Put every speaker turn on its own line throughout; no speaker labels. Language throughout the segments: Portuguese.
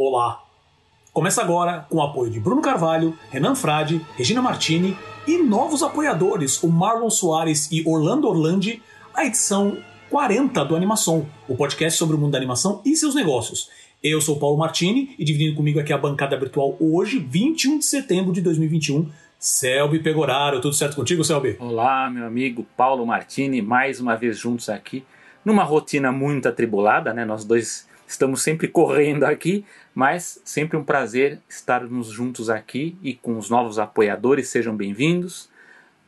Olá! Começa agora com o apoio de Bruno Carvalho, Renan Frade, Regina Martini e novos apoiadores, o Marlon Soares e Orlando Orlandi, a edição 40 do Animação, o podcast sobre o mundo da animação e seus negócios. Eu sou Paulo Martini e dividindo comigo aqui a bancada virtual hoje, 21 de setembro de 2021, Selby Pegoraro. Tudo certo contigo, Selby?
Olá, meu amigo Paulo Martini, mais uma vez juntos aqui, numa rotina muito atribulada, né? Nós dois estamos sempre correndo aqui, mas sempre um prazer estarmos juntos aqui e com os novos apoiadores, sejam bem-vindos,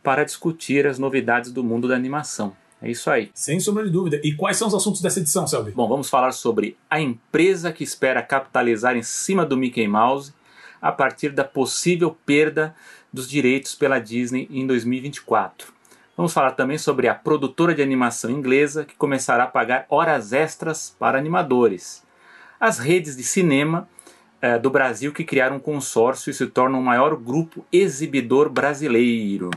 para discutir as novidades do mundo da animação. É isso aí.
Sem sombra de dúvida. E quais são os assuntos dessa edição, Selby?
Bom, vamos falar sobre a empresa que espera capitalizar em cima do Mickey Mouse a partir da possível perda dos direitos pela Disney em 2024. Vamos falar também sobre a produtora de animação inglesa que começará a pagar horas extras para animadores. As redes de cinema eh, do Brasil que criaram um consórcio e se tornam o maior grupo exibidor brasileiro.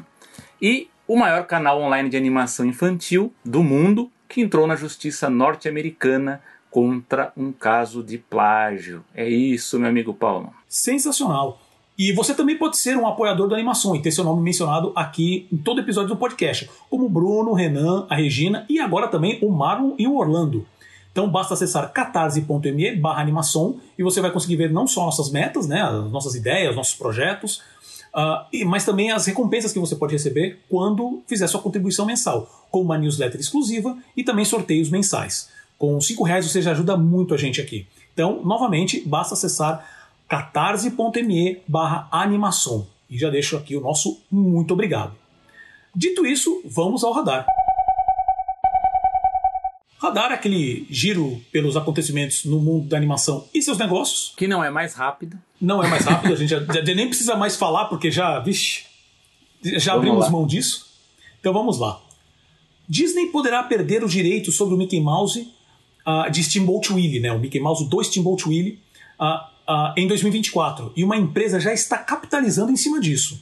E o maior canal online de animação infantil do mundo, que entrou na justiça norte-americana contra um caso de plágio. É isso, meu amigo Paulo.
Sensacional. E você também pode ser um apoiador da animação e ter seu nome mencionado aqui em todo episódio do podcast, como o Bruno, o Renan, a Regina e agora também o Marlon e o Orlando. Então basta acessar catarse.me barra animação e você vai conseguir ver não só nossas metas, né, as nossas ideias, nossos projetos, Uh, mas também as recompensas que você pode receber quando fizer sua contribuição mensal, como uma newsletter exclusiva e também sorteios mensais. Com R$ reais você já ajuda muito a gente aqui. Então, novamente, basta acessar catarse.me barra animação. E já deixo aqui o nosso muito obrigado. Dito isso, vamos ao radar. Radar é aquele giro pelos acontecimentos no mundo da animação e seus negócios.
Que não é mais rápido.
Não é mais rápido, a gente já, já nem precisa mais falar, porque já, vixe, já
Vamos
abrimos
lá.
mão disso. Então vamos lá. Disney poderá perder os direitos sobre o Mickey Mouse ah, de Steamboat Willie, né? o Mickey Mouse do Steamboat Willie, ah, ah, em 2024. E uma empresa já está capitalizando em cima disso.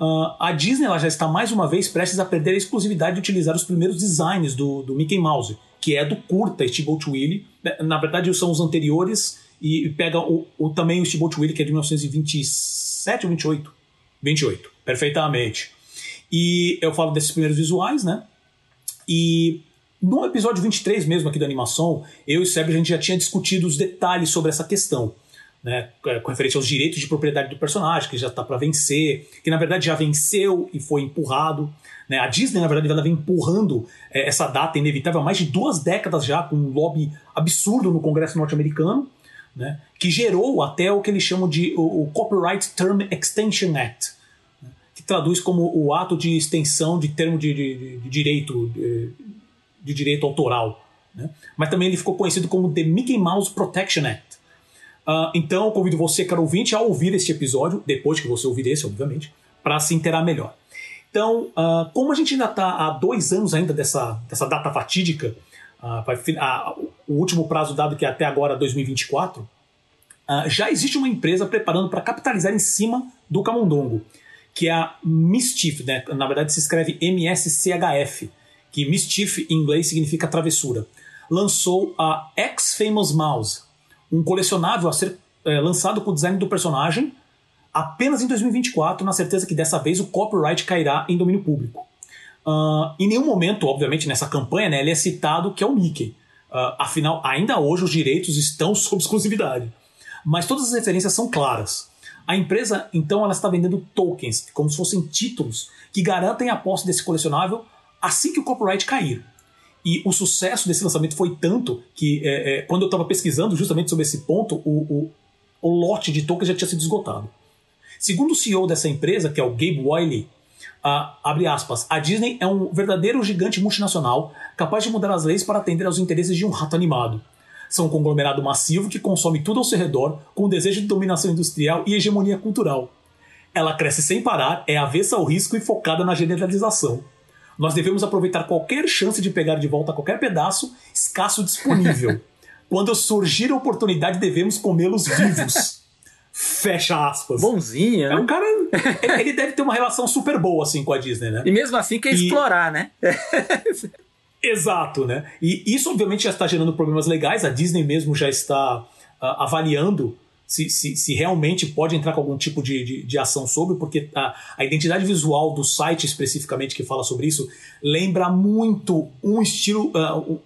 Ah, a Disney ela já está mais uma vez prestes a perder a exclusividade de utilizar os primeiros designs do, do Mickey Mouse, que é do curta Steamboat Willie. Na verdade, são os anteriores e pega o, o, também o Steamboat Willie, que é de 1927 ou 28? 28, perfeitamente. E eu falo desses primeiros visuais, né? E no episódio 23 mesmo aqui da animação, eu e o Seb a gente já tinha discutido os detalhes sobre essa questão. Né, com referência aos direitos de propriedade do personagem, que já está para vencer, que na verdade já venceu e foi empurrado. Né? A Disney, na verdade, ela vem empurrando é, essa data inevitável há mais de duas décadas já, com um lobby absurdo no Congresso norte-americano, né? que gerou até o que eles chamam de o, o Copyright Term Extension Act, né? que traduz como o ato de extensão de termo de, de, de direito de, de, direito autoral. Né? Mas também ele ficou conhecido como The Mickey Mouse Protection Act. Uh, então eu convido você, caro ouvinte, a ouvir este episódio, depois que você ouvir esse, obviamente, para se inteirar melhor. Então, uh, como a gente ainda está há dois anos ainda dessa, dessa data fatídica, uh, o último prazo dado que é até agora 2024, já existe uma empresa preparando para capitalizar em cima do camundongo, que é a Mischief, né? na verdade se escreve M-S-C-H-F, que Mischief em inglês significa travessura. Lançou a X-Famous Mouse, um colecionável a ser é, lançado com o design do personagem apenas em 2024, na certeza que dessa vez o copyright cairá em domínio público. Uh, em nenhum momento, obviamente, nessa campanha, né, ele é citado que é o Mickey. Uh, afinal, ainda hoje os direitos estão sob exclusividade. Mas todas as referências são claras. A empresa, então, ela está vendendo tokens, como se fossem títulos, que garantem a posse desse colecionável assim que o copyright cair. E o sucesso desse lançamento foi tanto que, é, é, quando eu estava pesquisando justamente sobre esse ponto, o, o, o, lote de tokens já tinha sido esgotado. Segundo o CEO dessa empresa, que é o Gabe Wiley, uh, abre aspas, a Disney é um verdadeiro gigante multinacional capaz de mudar as leis para atender aos interesses de um rato animado. São um conglomerado massivo que consome tudo ao seu redor com o desejo de dominação industrial e hegemonia cultural. Ela cresce sem parar, é avessa ao risco e focada na generalização. Nós devemos aproveitar qualquer chance de pegar de volta qualquer pedaço escasso disponível. Quando surgir a oportunidade, devemos comê-los vivos. Fecha aspas.
Bonzinha.
É um cara. ele deve ter uma relação super boa assim com a Disney, né?
E mesmo assim quer
E-
explorar, né?
Exato, né? E isso obviamente já está gerando problemas legais. A Disney mesmo já está avaliando se, se, se, realmente pode entrar com algum tipo de, de, de ação sobre, porque a, a, identidade visual do site especificamente que fala sobre isso lembra muito um estilo, uh,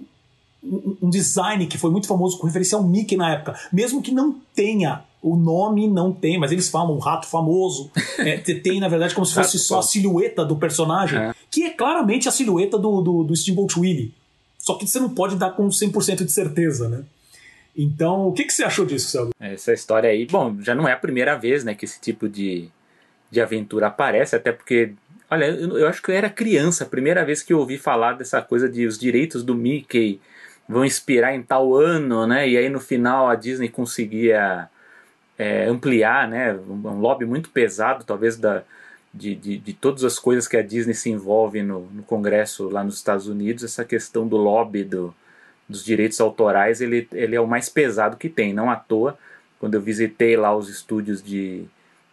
um, um, design que foi muito famoso com referência ao Mickey na época, mesmo que não tenha o nome não tem, mas eles falam um rato famoso. É, tem, na verdade, como se fosse só a silhueta do personagem, é. que é claramente a silhueta do, do, do Steamboat Willie. Só que você não pode dar com 100% de certeza, né? Então, o que, que você achou disso, Celso?
Essa história aí, bom, já não é a primeira vez né, que esse tipo de, de aventura aparece, até porque, olha, eu, eu acho que eu era criança, a primeira vez que eu ouvi falar dessa coisa de os direitos do Mickey vão expirar em tal ano, né? E aí no final a Disney conseguia é, ampliar, né? Um lobby muito pesado, talvez da, de, de, de, todas as coisas que a Disney se envolve no, no Congresso lá nos Estados Unidos, essa questão do lobby do, dos direitos autorais, ele, ele é o mais pesado que tem. Não à toa, quando eu visitei lá os estúdios de,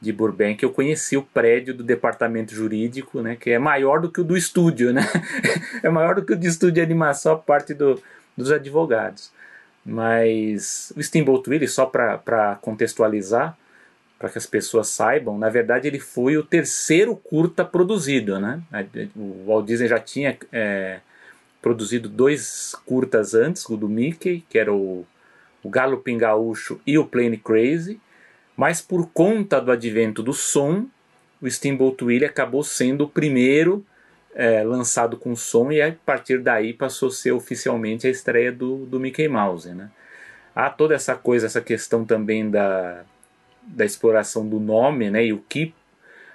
de Burbank, eu conheci o prédio do departamento jurídico, né, que é maior do que o do estúdio, né? é maior do que o do estúdio de animação, a parte do, dos advogados. Mas o Steamboat Willie, só para contextualizar, para que as pessoas saibam, na verdade ele foi o terceiro curta produzido, né? O Walt Disney já tinha é, produzido dois curtas antes, o do Mickey, que era o, o Galo Pingaúcho e o Plane Crazy, mas por conta do advento do som, o Steamboat Willie acabou sendo o primeiro é, lançado com som e a partir daí passou a ser oficialmente a estreia do, do Mickey Mouse. Né? Há toda essa coisa, essa questão também da, da exploração do nome né? e o que,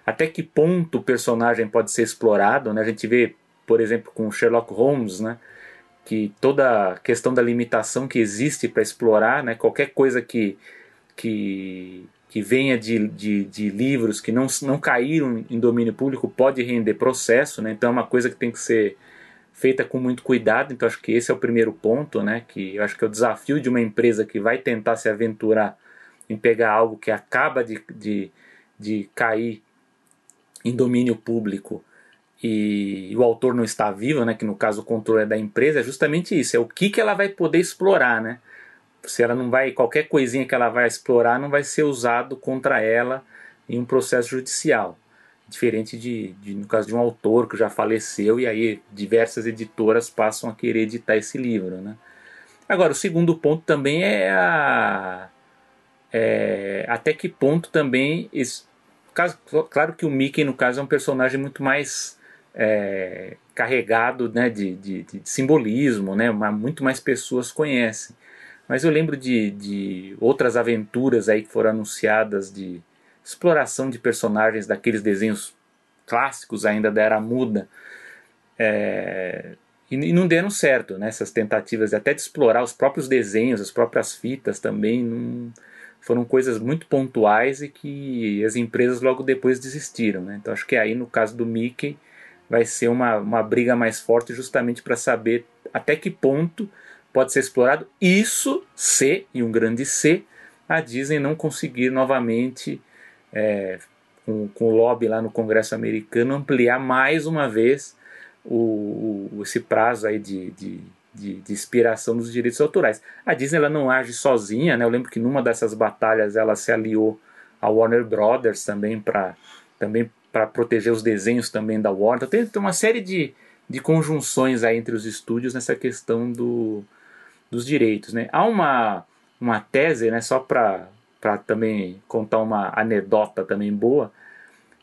até que ponto o personagem pode ser explorado. Né? A gente vê por exemplo, com Sherlock Holmes, né? que toda a questão da limitação que existe para explorar, né? qualquer coisa que, que, que venha de, de, de, livros que não, não caíram em domínio público pode render processo, né? então é uma coisa que tem que ser feita com muito cuidado, então acho que esse é o primeiro ponto, né? que eu acho que é o desafio de uma empresa que vai tentar se aventurar em pegar algo que acaba de, de, de cair em domínio público e, o autor não está vivo, né, que no caso o controle é da empresa, é justamente isso, é o que, que ela vai poder explorar, né? Se ela não vai, qualquer coisinha que ela vai explorar não vai ser usado contra ela em um processo judicial. Diferente de, de, no caso de um autor que já faleceu e aí diversas editoras passam a querer editar esse livro, né? Agora, o segundo ponto também é, a, é até que ponto também esse, claro que o Mickey no caso é um personagem muito mais é, carregado né, de, de, de, simbolismo, né, muito mais pessoas conhecem. Mas eu lembro de, de outras aventuras aí que foram anunciadas de exploração de personagens daqueles desenhos clássicos ainda da era muda. É, e, e, não deram certo, né? Essas tentativas até de explorar os próprios desenhos, as próprias fitas também, não, foram coisas muito pontuais e que as empresas logo depois desistiram, né? Então acho que aí no caso do Mickey vai ser uma, uma briga mais forte justamente para saber até que ponto pode ser explorado. Isso se, e um grande se, a Disney não conseguir novamente, é, com, com o lobby lá no Congresso americano, ampliar mais uma vez o, o esse prazo aí de, de, de, de, expiração dos direitos autorais. A Disney ela não age sozinha, né? eu lembro que numa dessas batalhas ela se aliou a Warner Brothers também para também para proteger os desenhos também da Warner. Tem, tem uma série de, de conjunções aí entre os estúdios nessa questão do, dos direitos. Né? Há uma, uma tese, né, só para também contar uma anedota também boa,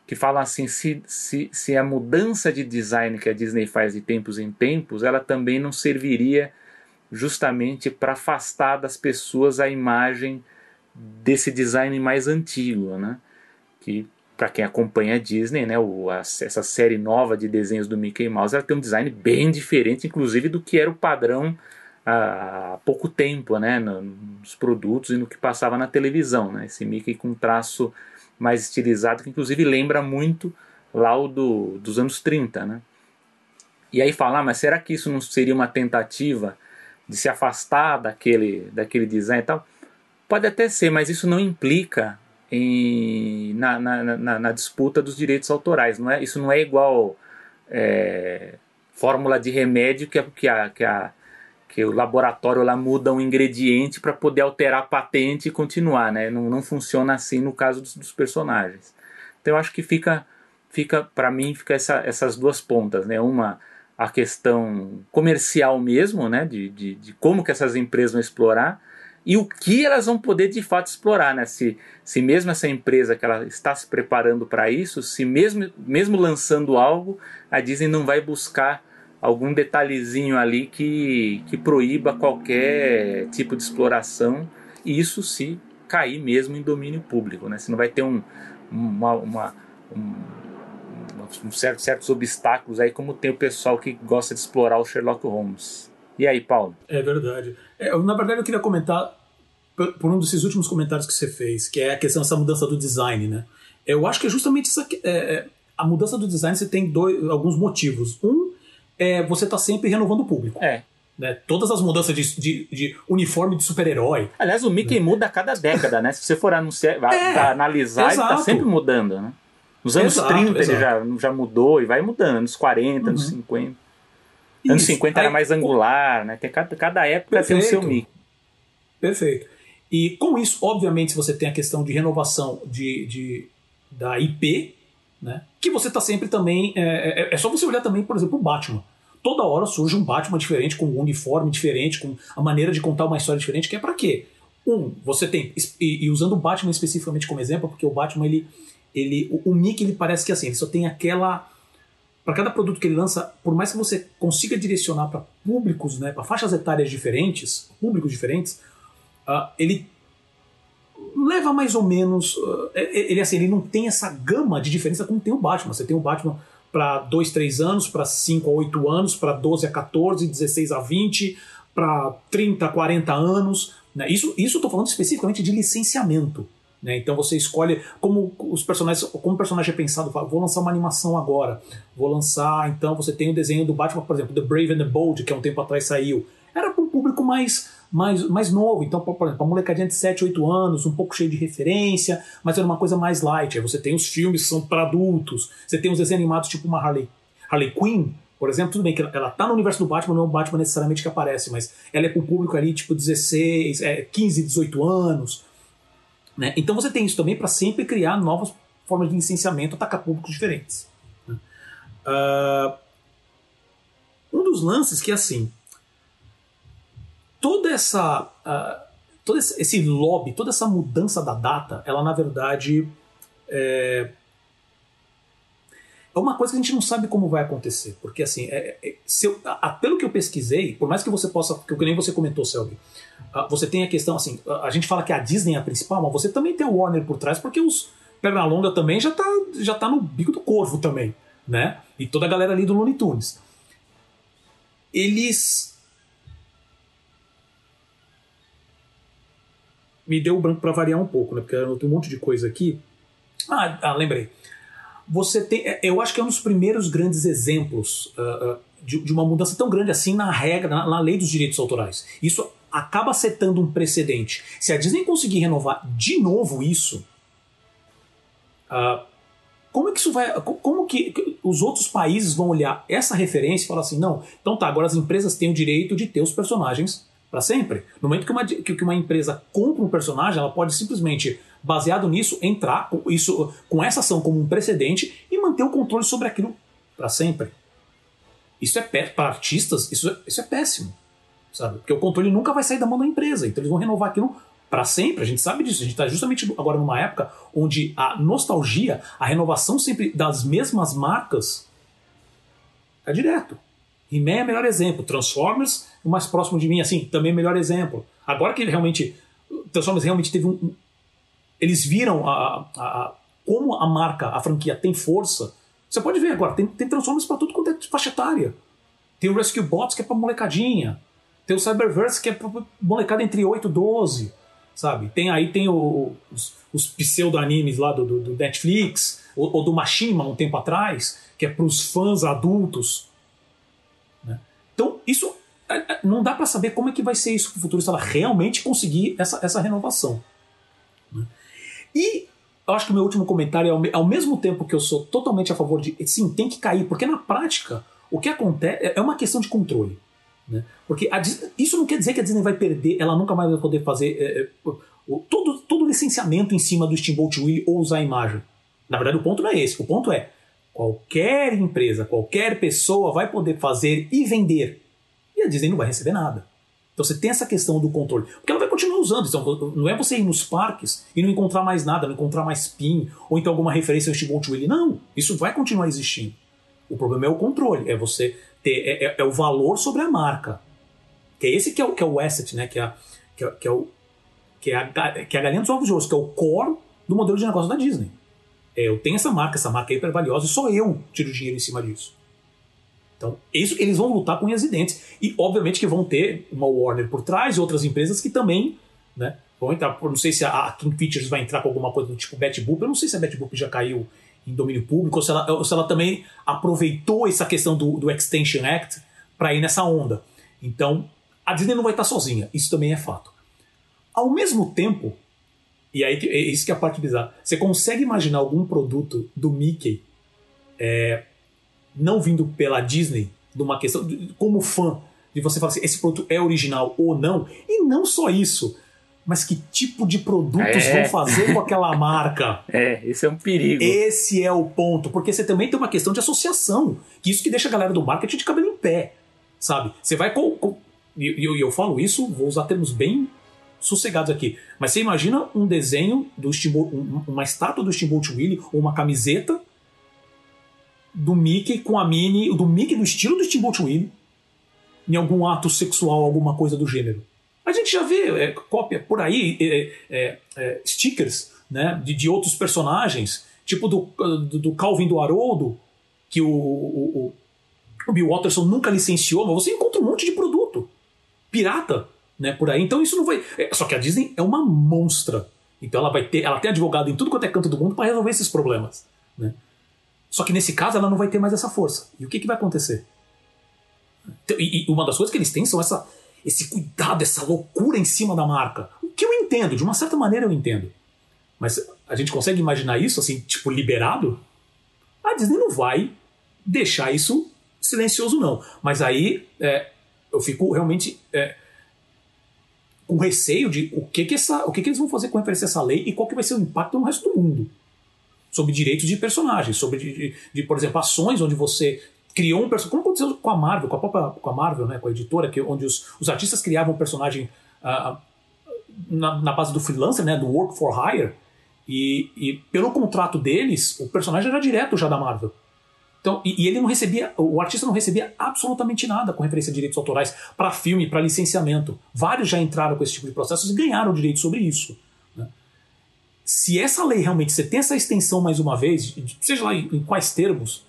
que fala assim, se, se, se a mudança de design que a Disney faz de tempos em tempos, ela também não serviria justamente para afastar das pessoas a imagem desse design mais antigo, né? Que para quem acompanha a Disney, né, o, a, essa série nova de desenhos do Mickey Mouse, ela tem um design bem diferente, inclusive do que era o padrão há pouco tempo, né, nos produtos e no que passava na televisão, né, esse Mickey com traço mais estilizado, que inclusive lembra muito lá o do, dos anos 30, né. E aí falar, ah, mas será que isso não seria uma tentativa de se afastar daquele, daquele design e tal? Pode até ser, mas isso não implica em, na, na, na, na, disputa dos direitos autorais. Não é, isso não é igual é, fórmula de remédio que a, que, a, que, a, que o laboratório lá muda um ingrediente para poder alterar a patente e continuar, né? Não, não funciona assim no caso dos, dos personagens. Então eu acho que fica, fica para mim, fica essa, essas duas pontas, né? Uma a questão comercial mesmo, né? De, de, de como que essas empresas vão explorar e o que elas vão poder de fato explorar, né? Se, se mesmo essa empresa que ela está se preparando para isso, se mesmo, mesmo lançando algo, a Disney não vai buscar algum detalhezinho ali que, que proíba qualquer tipo de exploração, e isso se cair mesmo em domínio público. Né? Você não vai ter um, uma, uma um, um certo, certos obstáculos aí, como tem o pessoal que gosta de explorar o Sherlock Holmes. E aí, Paulo?
É verdade. É, na verdade, eu queria comentar por, por, um desses últimos comentários que você fez, que é a questão dessa mudança do design, né? Eu acho que é justamente isso aqui, é, é, a mudança do design você tem dois, alguns motivos. Um é, você está sempre renovando o público.
É.
Né? Todas as mudanças de, de, de uniforme de super-herói.
Aliás, o Mickey né? muda a cada década, né? Se você for anunciar, é, analisar, exato. ele tá sempre mudando, né? Nos anos exato, 30 exato. ele já, já mudou e vai mudando, anos 40, uhum. anos 50. Isso. Anos 50 era mais angular, né? Tem cada, cada época Perfeito. tem o seu Mickey.
Perfeito. E com isso, obviamente, você tem a questão de renovação de, de da IP, né? Que você está sempre também. É, é, é, só você olhar também, por exemplo, o Batman. Toda hora surge um Batman diferente, com um uniforme diferente, com a maneira de contar uma história diferente, que é para quê? Um, você tem. E, e, usando o Batman especificamente como exemplo, porque o Batman, ele. ele o, o Mickey, ele parece que assim, ele só tem aquela. Para cada produto que ele lança, por mais que você consiga direcionar para públicos, né, para faixas etárias diferentes, públicos diferentes, uh, ele leva mais ou menos. Uh, ele assim, ele não tem essa gama de diferença como tem o Batman. Você tem o Batman para 2, 3 anos, para 5 a 8 anos, para 12 a 14, 16 a 20, para 30 a 40 anos. Né? Isso isso estou falando especificamente de licenciamento. Né? Então você escolhe como os personagens, como o personagem é pensado, vou lançar uma animação agora, vou lançar, então você tem o desenho do Batman, por exemplo, The Brave and the Bold, que há um tempo atrás saiu. Era para um público mais mais, mais novo. Então, por exemplo, uma molecadinha de 7, 8 anos, um pouco cheio de referência, mas era uma coisa mais light. Aí você tem os filmes que são para adultos, você tem os desenhos animados tipo uma Harley, Harley Quinn, por exemplo, tudo bem que ela tá no universo do Batman, não é o Batman necessariamente que aparece, mas ela é para o público ali tipo 16, é, 15, 18 anos. Né? Então você tem isso também para sempre criar novas formas de licenciamento, atacar públicos diferentes. Uh, um dos lances que é assim, toda essa uh, todo esse lobby, toda essa mudança da data, ela na verdade é, é uma coisa que a gente não sabe como vai acontecer, porque assim, é, é, eu, a, pelo que eu pesquisei, por mais que você possa, que nem você comentou, Selby, uh, você tem a questão assim, a gente fala que a Disney é a principal, mas você também tem o Warner por trás, porque os Pernalonga também já tá, já tá no bico do corvo também, né? E toda a galera ali do Looney Tunes. Eles me deu branco para variar um pouco, né? Porque eu tenho um monte de coisa aqui. Ah, ah, lembrei. Você tem, é, eu acho que é um dos primeiros grandes exemplos uh, uh, de, de, uma mudança tão grande assim na regra, na, na, lei dos direitos autorais. Isso acaba setando um precedente. Se a Disney conseguir renovar de novo isso, uh, como é que isso vai, como que os outros países vão olhar essa referência e falar assim, não, então tá, agora as empresas têm o direito de ter os personagens para sempre. No momento que uma, que uma empresa compra um personagem, ela pode simplesmente, baseado nisso, entrar com, isso, com essa ação como um precedente e manter o controle sobre aquilo para sempre. Isso é para artistas, isso, é, isso é péssimo. Sabe? Porque o controle nunca vai sair da mão da empresa. Então eles vão renovar aquilo para sempre. A gente sabe disso. A gente está justamente agora numa época onde a nostalgia, a renovação sempre das mesmas marcas é direto. He-Man é o melhor exemplo. Transformers, o mais próximo de mim, assim, também é melhor exemplo. Agora que realmente. Transformers realmente teve um. Eles viram a, a, a, como a marca, a franquia tem força. Você pode ver agora, tem, tem Transformers para tudo quanto é faixa etária. Tem o Rescue Bots que é pra molecadinha. Tem o Cyberverse que é pra molecada entre 8 e 12. Sabe? Tem aí tem o, os, os pseudo-animes lá do, do, do Netflix, ou, ou do Machima um tempo atrás, que é pros fãs adultos então, isso não dá para saber como é que vai ser isso no futuro, se ela realmente conseguir essa, essa renovação. Né? E eu acho que o meu último comentário é ao, mesmo tempo que eu sou totalmente a favor de sim, tem que cair, porque na prática o que acontece é, é uma questão de controle. Né? Porque Disney, isso não quer dizer que a Disney vai perder, ela nunca mais vai poder fazer é, é, todo, todo licenciamento em cima do Steamboat Willie ou usar a imagem. Na verdade, o ponto não é esse. O ponto é qualquer empresa, qualquer pessoa vai poder fazer e vender. E a Disney não vai receber nada. Então você tem essa questão do controle. Porque ela vai continuar usando. Então, não é você ir nos parques e não encontrar mais nada, não encontrar mais PIN, ou então alguma referência ao Steamboat Willie. Não, isso vai continuar existindo. O problema é o controle, é você ter. É, é, é, o valor sobre a marca. Que é esse que é o, que é o asset, né? Que é, que é, que é o, que é, a, que é a galinha dos ovos de ouro, que é o core do modelo de negócio da Disney. É, eu tenho essa marca, essa marca é hiper valiosa e só eu tiro dinheiro em cima disso. Então, isso, eles vão lutar com unhas e dentes. E, obviamente, que vão ter uma Warner por trás e outras empresas que também né, vão entrar. Não sei se a, King Features vai entrar com alguma coisa do tipo Betboop. Eu não sei se a Betboop já caiu em domínio público ou se ela, ou se ela também aproveitou essa questão do, do Extension Act para ir nessa onda. Então, a Disney não vai estar sozinha. Isso também é fato. Ao mesmo tempo, e aí é isso que é a parte bizarra, você consegue imaginar algum produto do Mickey é, não vindo pela Disney, de uma questão, de, como fã, de você falar assim, esse produto é original ou não, e não só isso, mas que tipo de produtos é. vão fazer com aquela marca?
É, esse é um perigo.
Esse é o ponto, porque você também tem uma questão de associação, que isso que deixa a galera do marketing de cabelo em pé, sabe? Você vai com, com e eu, eu, falo isso, vou usar termos bem sossegados aqui, mas você imagina um desenho do Steamboat, uma estátua do Steamboat Willie ou uma camiseta do Mickey com a Minnie, do Mickey no estilo do Steamboat Willie, em algum ato sexual, alguma coisa do gênero. A gente já vê é, cópia por aí, é, é, é, stickers né, de, de, outros personagens, tipo do, do, do, Calvin do Haroldo, que o, o, o, Bill Watterson nunca licenciou, mas você encontra um monte de produto pirata né, por aí. Então isso não vai. É, só que a Disney é uma monstra. Então ela vai ter, ela tem advogado em tudo quanto é canto do mundo para resolver esses problemas. Né? Só que nesse caso ela não vai ter mais essa força. E o que, que vai acontecer? E, e uma das coisas que eles têm são essa, esse cuidado, essa loucura em cima da marca. O que eu entendo, de uma certa maneira eu entendo. Mas a gente consegue imaginar isso assim, tipo, liberado? A Disney não vai deixar isso silencioso, não. Mas aí é, eu fico realmente é, com receio de o que que, essa, o que que eles vão fazer com referência a essa lei e qual que vai ser o impacto no resto do mundo sobre direitos de personagens, sobre, de, de, por exemplo, ações onde você criou um personagem, como aconteceu com a Marvel, com a própria com a Marvel, né, com a editora, que, onde os, os artistas criavam um personagem uh, na, na, base do freelancer, né, do work for hire, e, e, pelo contrato deles, o personagem era direto já da Marvel. Então, e, e ele não recebia, o artista não recebia absolutamente nada com referência a direitos autorais para filme, para licenciamento. Vários já entraram com esse tipo de processos e ganharam direito sobre isso se essa lei realmente você tem essa extensão mais uma vez, seja lá em, quais termos,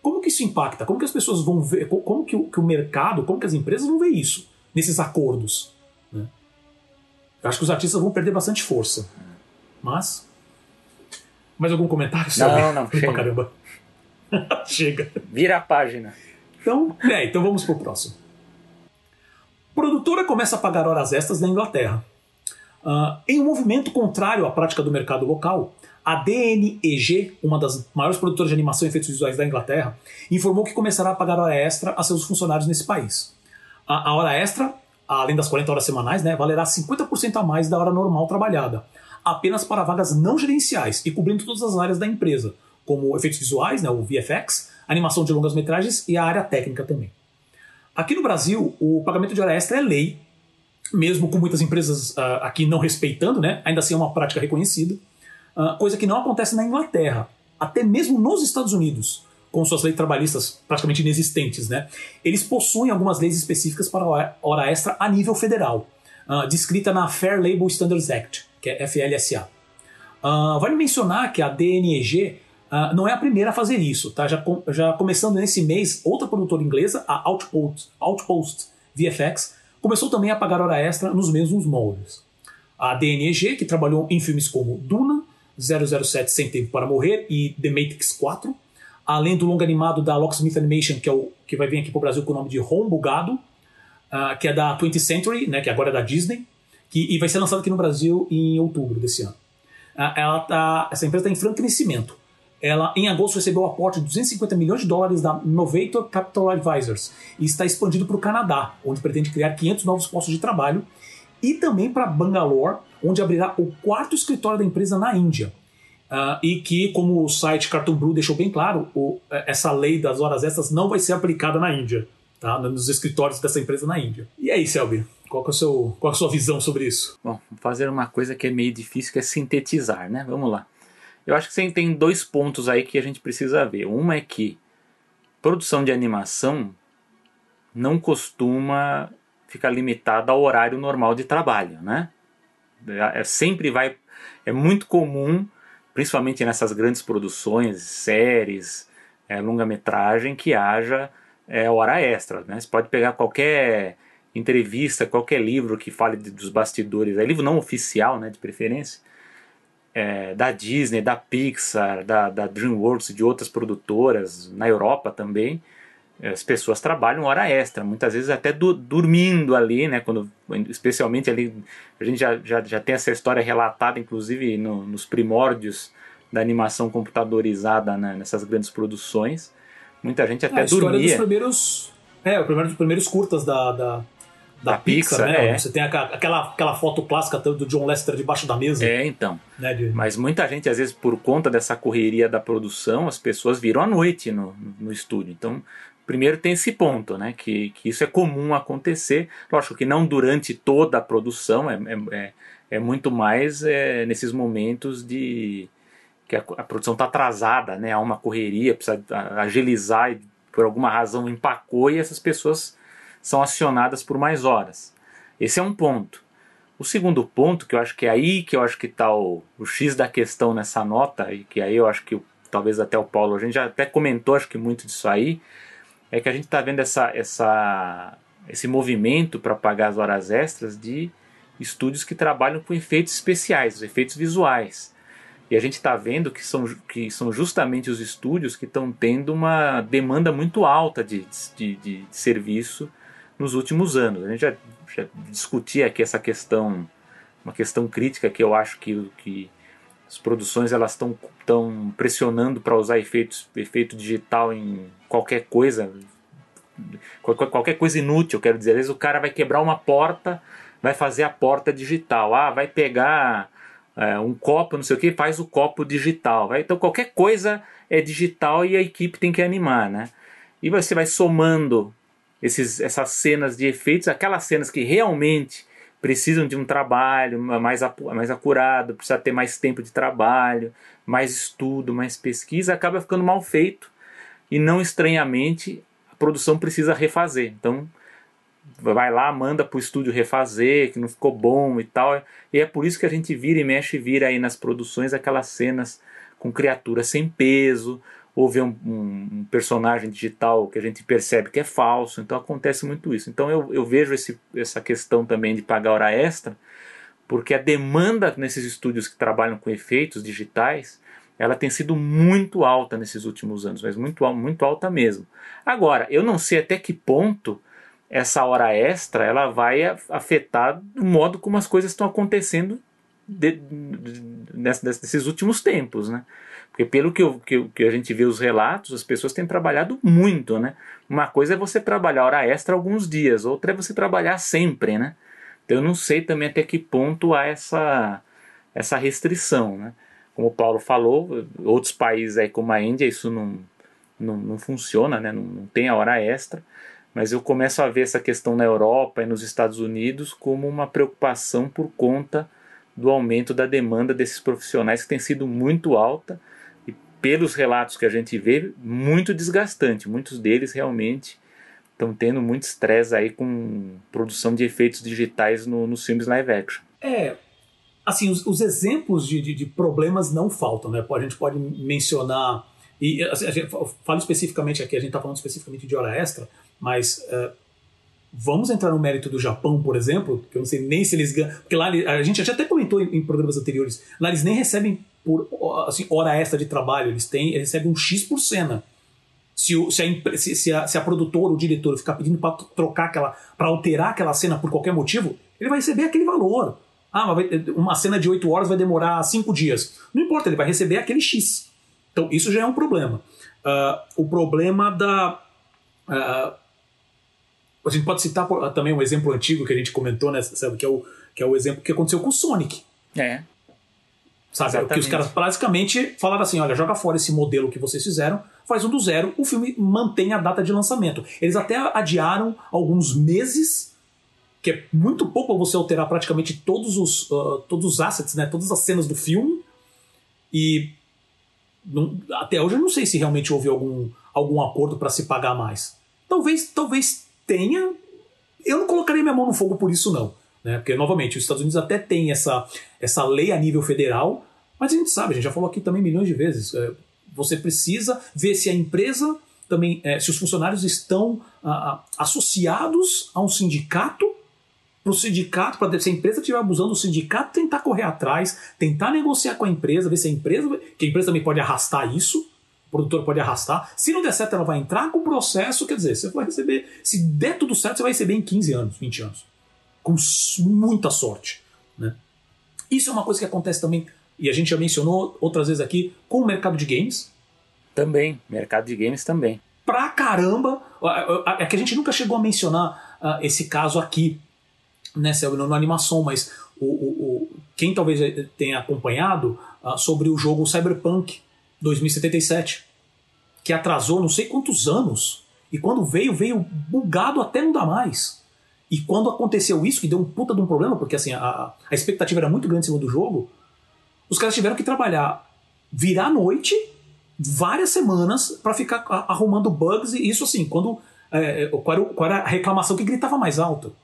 como que isso impacta? Como que as pessoas vão ver? Como que o, que o mercado, como que as empresas vão ver isso nesses acordos? Né? Eu acho que os artistas vão perder bastante força. Mas. Mais algum comentário?
Não, não, não. Chega.
caramba. chega.
Vira a página.
Então, é, então vamos pro próximo. Produtora começa a pagar horas extras na Inglaterra. Uh, em um movimento contrário à prática do mercado local, a DNEG, uma das maiores produtoras de animação e efeitos visuais da Inglaterra, informou que começará a pagar hora extra a seus funcionários nesse país. A, a hora extra, além das 40 horas semanais, né, valerá 50% a mais da hora normal trabalhada, apenas para vagas não gerenciais e cobrindo todas as áreas da empresa, como efeitos visuais, né, o VFX, animação de longas metragens e a área técnica também. Aqui no Brasil, o pagamento de hora extra é lei mesmo com muitas empresas uh, aqui não respeitando, né, ainda assim é uma prática reconhecida, uh, coisa que não acontece na Inglaterra, até mesmo nos Estados Unidos, com suas leis trabalhistas praticamente inexistentes. Né, eles possuem algumas leis específicas para hora extra a nível federal, uh, descrita na Fair Labor Standards Act, que é FLSA. vale mencionar que a DNEG não é a primeira a fazer isso, tá? já, com, já começando nesse mês, outra produtora inglesa, a Outpost, Outpost VFX, começou também a pagar hora extra nos mesmos moldes. A DNEG, que trabalhou em filmes como Duna, 007 Sem Tempo para Morrer e The Matrix 4, além do longo animado da Locksmith Animation, que, é o, que vai vir aqui para o Brasil com o nome de Rombugado, uh, que é da 20th Century, né, que agora é da Disney, que, e vai ser lançado aqui no Brasil em outubro desse ano. Uh, ela tá, essa empresa está em franco crescimento. Ela em agosto recebeu o aporte de 250 milhões de dólares da Novator Capital Advisors e está expandido para o Canadá, onde pretende criar 500 novos postos de trabalho, e também para Bangalore, onde abrirá o quarto escritório da empresa na Índia. Uh, e que, como o site Cartoon Blue deixou bem claro, o, essa lei das horas extras não vai ser aplicada na Índia, tá? nos escritórios dessa empresa na Índia. E aí, Selby, qual, é, seu, qual é a sua visão sobre isso?
Bom, fazer uma coisa que é meio difícil, que é sintetizar, né? Vamos lá. Eu acho que tem dois pontos aí que a gente precisa ver. Uma é que produção de animação não costuma ficar limitada ao horário normal de trabalho, né? É, sempre vai, é muito comum principalmente nessas grandes produções, séries, é, longa-metragem, que haja é, hora extra. Né? Você pode pegar qualquer entrevista, qualquer livro que fale de, dos bastidores, é livro não oficial, né, de preferência, é, da Disney, da Pixar, da, da DreamWorks, de outras produtoras, na Europa também, as pessoas trabalham hora extra, muitas vezes até do, dormindo ali, né? Quando, especialmente ali, a gente já, já, já tem essa história relatada, inclusive no, nos primórdios da animação computadorizada né, nessas grandes produções. Muita gente até é, a dormia.
Dos primeiros, é, o primeiro dos primeiros curtas da, da, da, da Pixar, Pixar, né? É. Você tem aquela, aquela foto clássica do John Lester debaixo da mesa.
É, então. Né, de... Mas muita gente, às vezes, por conta dessa correria da produção, as pessoas viram à noite no, no estúdio. Então, Primeiro tem esse ponto, né, que, que isso é comum acontecer, lógico que não durante toda a produção, é, é, é, é muito mais é, nesses momentos de que a, a produção está atrasada, né, há uma correria, precisa agilizar e por alguma razão empacou e essas pessoas são acionadas por mais horas. Esse é um ponto. O segundo ponto, que eu acho que é aí que eu acho que está o, o X da questão nessa nota, e que aí eu acho que talvez até o Paulo, a gente já até comentou, acho que muito disso aí, é que a gente está vendo essa, essa, esse movimento para pagar as horas extras de estúdios que trabalham com efeitos especiais, efeitos visuais. E a gente está vendo que são, que são justamente os estúdios que estão tendo uma demanda muito alta de, de, de, serviço nos últimos anos. A gente já, já discutia aqui essa questão, uma questão crítica que eu acho que, que as produções elas estão tão pressionando para usar efeitos, efeito digital em qualquer coisa, qualquer coisa inútil, quero dizer. Às vezes o cara vai quebrar uma porta, vai fazer a porta digital. Ah, vai pegar é, um copo, não sei o que, faz o copo digital. Vai, então qualquer coisa é digital e a equipe tem que animar, né? E você vai somando esses, essas cenas de efeitos, aquelas cenas que realmente precisam de um trabalho mais, mais acurado, precisa ter mais tempo de trabalho, mais estudo, mais pesquisa, acaba ficando mal feito e não estranhamente a produção precisa refazer. Então vai lá, manda para o estúdio refazer, que não ficou bom e tal. E é por isso que a gente vira e mexe e vira aí nas produções aquelas cenas com criaturas sem peso, ou vê um, um, um, personagem digital que a gente percebe que é falso. Então acontece muito isso. Então eu, eu vejo esse, essa questão também de pagar hora extra, porque a demanda nesses estúdios que trabalham com efeitos digitais ela tem sido muito alta nesses últimos anos, mas muito, muito alta mesmo. Agora, eu não sei até que ponto essa hora extra ela vai afetar o modo como as coisas estão acontecendo de, de, nesses últimos tempos, né? Porque pelo que, eu, que, que, a gente vê os relatos, as pessoas têm trabalhado muito, né? Uma coisa é você trabalhar hora extra alguns dias, outra é você trabalhar sempre, né? Então eu não sei também até que ponto há essa, essa restrição, né? como o Paulo falou, outros países aí como a Índia isso não, não, não funciona, né? não, não tem a hora extra, mas eu começo a ver essa questão na Europa e nos Estados Unidos como uma preocupação por conta do aumento da demanda desses profissionais que tem sido muito alta pelos relatos que a gente vê, muito desgastante. Muitos deles realmente estão tendo muito estresse aí com produção de efeitos digitais no, nos filmes live action.
É, assim, os, os exemplos de, de, de, problemas não faltam, né? A gente pode mencionar, e assim, a gente fala especificamente aqui, a gente está falando especificamente de hora extra, mas uh, vamos entrar no mérito do Japão, por exemplo, que eu não sei nem se eles ganham, porque lá a gente já até comentou em, em programas anteriores, lá eles nem recebem por assim, hora extra de trabalho, eles têm, eles recebem um X por cena. Se, o, se, a, se, a, se a produtora, o diretor ficar pedindo para trocar aquela, para alterar aquela cena por qualquer motivo, ele vai receber aquele valor. Ah, uma cena de 8 horas vai demorar 5 dias. Não importa, ele vai receber aquele X. Então, isso já é um problema. Uh, o problema da. Uh, a gente pode citar também um exemplo antigo que a gente comentou, né, sabe, que é o, que é o exemplo que aconteceu com o Sonic.
É.
Sabe? Exatamente. Que os caras basicamente falaram assim: olha, joga fora esse modelo que vocês fizeram, faz um do zero, o filme mantém a data de lançamento. Eles até adiaram alguns meses, que é muito pouco você alterar praticamente todos os, uh, todos os assets, né? Todas as cenas do filme. E não, até hoje eu não sei se realmente houve algum, algum acordo para se pagar mais. Talvez, talvez tenha. Eu não colocaria minha mão no fogo por isso, não. Né? Porque, novamente, os Estados Unidos até tem essa, essa lei a nível federal, mas a gente sabe, a gente já falou aqui também milhões de vezes. É, você precisa ver se a empresa também, é, se os funcionários estão associados a um sindicato para o sindicato, para se a empresa estiver abusando do sindicato, tentar correr atrás, tentar negociar com a empresa, ver se a empresa, que a empresa também pode arrastar isso, o produtor pode arrastar. Se não der certo, ela vai entrar com o processo, quer dizer, você vai receber, se der tudo certo, você vai receber em 15 anos, 20 anos. Com muita sorte. Né? Isso é uma coisa que acontece também, e a gente já mencionou outras vezes aqui, com o mercado de games.
Também, mercado de games também.
Pra caramba! É que a gente nunca chegou a mencionar uh, esse caso aqui, né, Selby, no, no animação, mas o, o, o, quem talvez tenha acompanhado uh, sobre o jogo Cyberpunk 2077, que atrasou não sei quantos anos, e quando veio, veio bugado até não dá mais. E quando aconteceu isso, que deu um puta de um problema, porque assim, a, a expectativa era muito grande em cima do jogo, os caras tiveram que trabalhar, virar a noite, várias semanas, para ficar arrumando bugs, e isso assim, quando. É, qual, era, qual, era, a reclamação que gritava mais alto?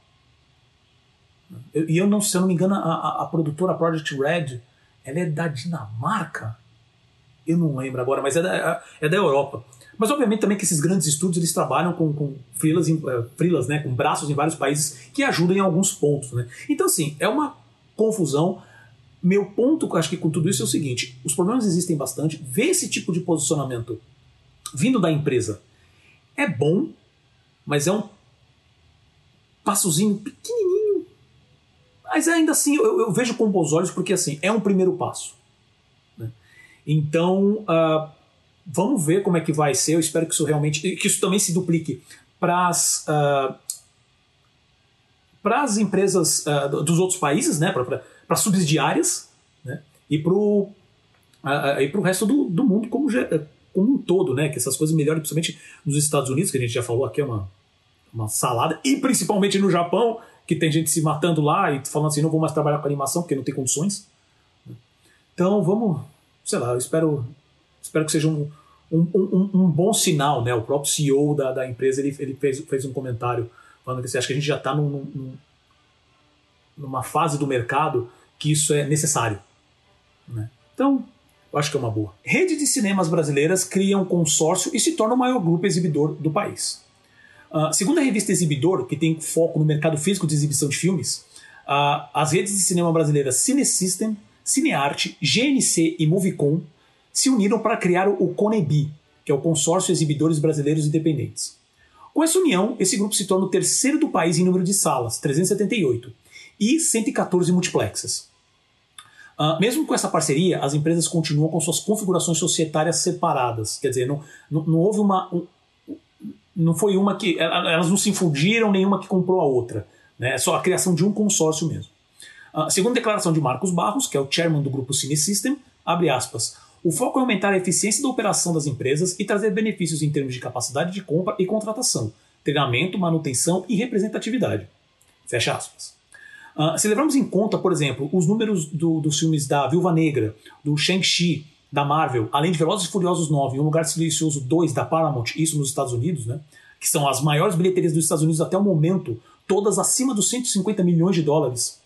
E eu não, se eu não me engano, a, a, produtora Project Red, ela é da Dinamarca? Eu não lembro agora, mas é da, é da Europa. Mas obviamente também que esses grandes estúdios eles trabalham com, com freelas, uh, freelas, né, com braços em vários países que ajudam em alguns pontos. Né? Então, assim, é uma confusão. Meu ponto, acho que com tudo isso é o seguinte: os problemas existem bastante. Ver esse tipo de posicionamento vindo da empresa é bom, mas é um passozinho pequenininho. Mas ainda assim eu, eu vejo com bons olhos porque assim é um primeiro passo. Né? Então uh, vamos ver como é que vai ser. Eu espero que isso realmente que isso também se duplique para as uh, para as empresas uh, dos outros países, né, para subsidiárias, né, e para o uh, resto do, do mundo como, como um todo, né, que essas coisas melhorem, principalmente nos Estados Unidos, que a gente já falou aqui é uma, uma salada, e principalmente no Japão, que tem gente se matando lá e falando assim, não vou mais trabalhar com animação porque não tem condições. Então vamos, sei lá, eu espero espero que seja um, um, um, um, bom sinal, né? O próprio CEO da, da empresa ele, ele fez, fez um comentário falando que assim, que a gente já está num, num, numa fase do mercado que isso é necessário. Né? Então, eu acho que é uma boa. Rede de cinemas brasileiras cria um consórcio e se torna o maior grupo exibidor do país. Uh, segundo a revista Exibidor, que tem foco no mercado físico de exibição de filmes, uh, as redes de cinema brasileiras Cinesystem, Cinearte, GNC e Movicon se uniram para criar o CONEBI, que é o Consórcio Exibidores Brasileiros Independentes. Com essa união, esse grupo se torna o terceiro do país em número de salas, 378, e 114 multiplexes. Uh, mesmo com essa parceria, as empresas continuam com suas configurações societárias separadas. Quer dizer, não, não, não houve uma. Um, não foi uma que. Elas não se infundiram, nenhuma que comprou a outra. Né? É só a criação de um consórcio mesmo. Uh, segundo a declaração de Marcos Barros, que é o chairman do grupo Cine System, abre aspas. O foco é aumentar a eficiência da operação das empresas e trazer benefícios em termos de capacidade de compra e contratação, treinamento, manutenção e representatividade. Fecha aspas. Uh, se levarmos em conta, por exemplo, os números do, dos filmes da Viúva Negra, do Shang-Chi, da Marvel, além de Velozes e Furiosos 9 e Um Lugar Silencioso 2 da Paramount, isso nos Estados Unidos, né, que são as maiores bilheterias dos Estados Unidos até o momento, todas acima dos 150 milhões de dólares,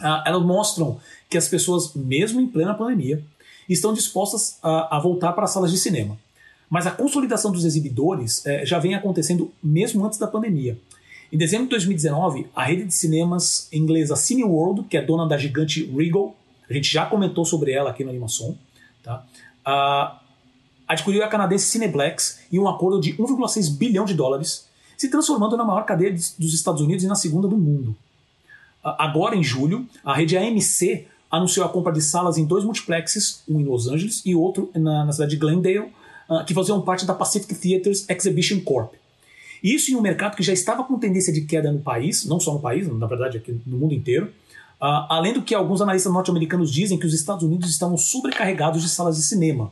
uh, elas mostram que as pessoas, mesmo em plena pandemia, estão dispostas a, a voltar para as salas de cinema. Mas a consolidação dos exibidores é, já vem acontecendo mesmo antes da pandemia. Em dezembro de 2019, a rede de cinemas inglesa Cineworld, que é dona da gigante Regal, a gente já comentou sobre ela aqui no Animação, tá? Uh, adquiriu a canadense Cineplex em um acordo de 1,6 bilhão de dólares, se transformando na maior cadeia dos Estados Unidos e na segunda do mundo. Uh, agora, em julho, a rede AMC anunciou a compra de salas em dois multiplexes, um em Los Angeles e outro na, na cidade de Glendale, uh, que faziam parte da Pacific Theatres Exhibition Corp. Isso em um mercado que já estava com tendência de queda no país, não só no país, na verdade aqui no mundo inteiro. Uh, além do que alguns analistas norte-americanos dizem que os Estados Unidos estavam sobrecarregados de salas de cinema.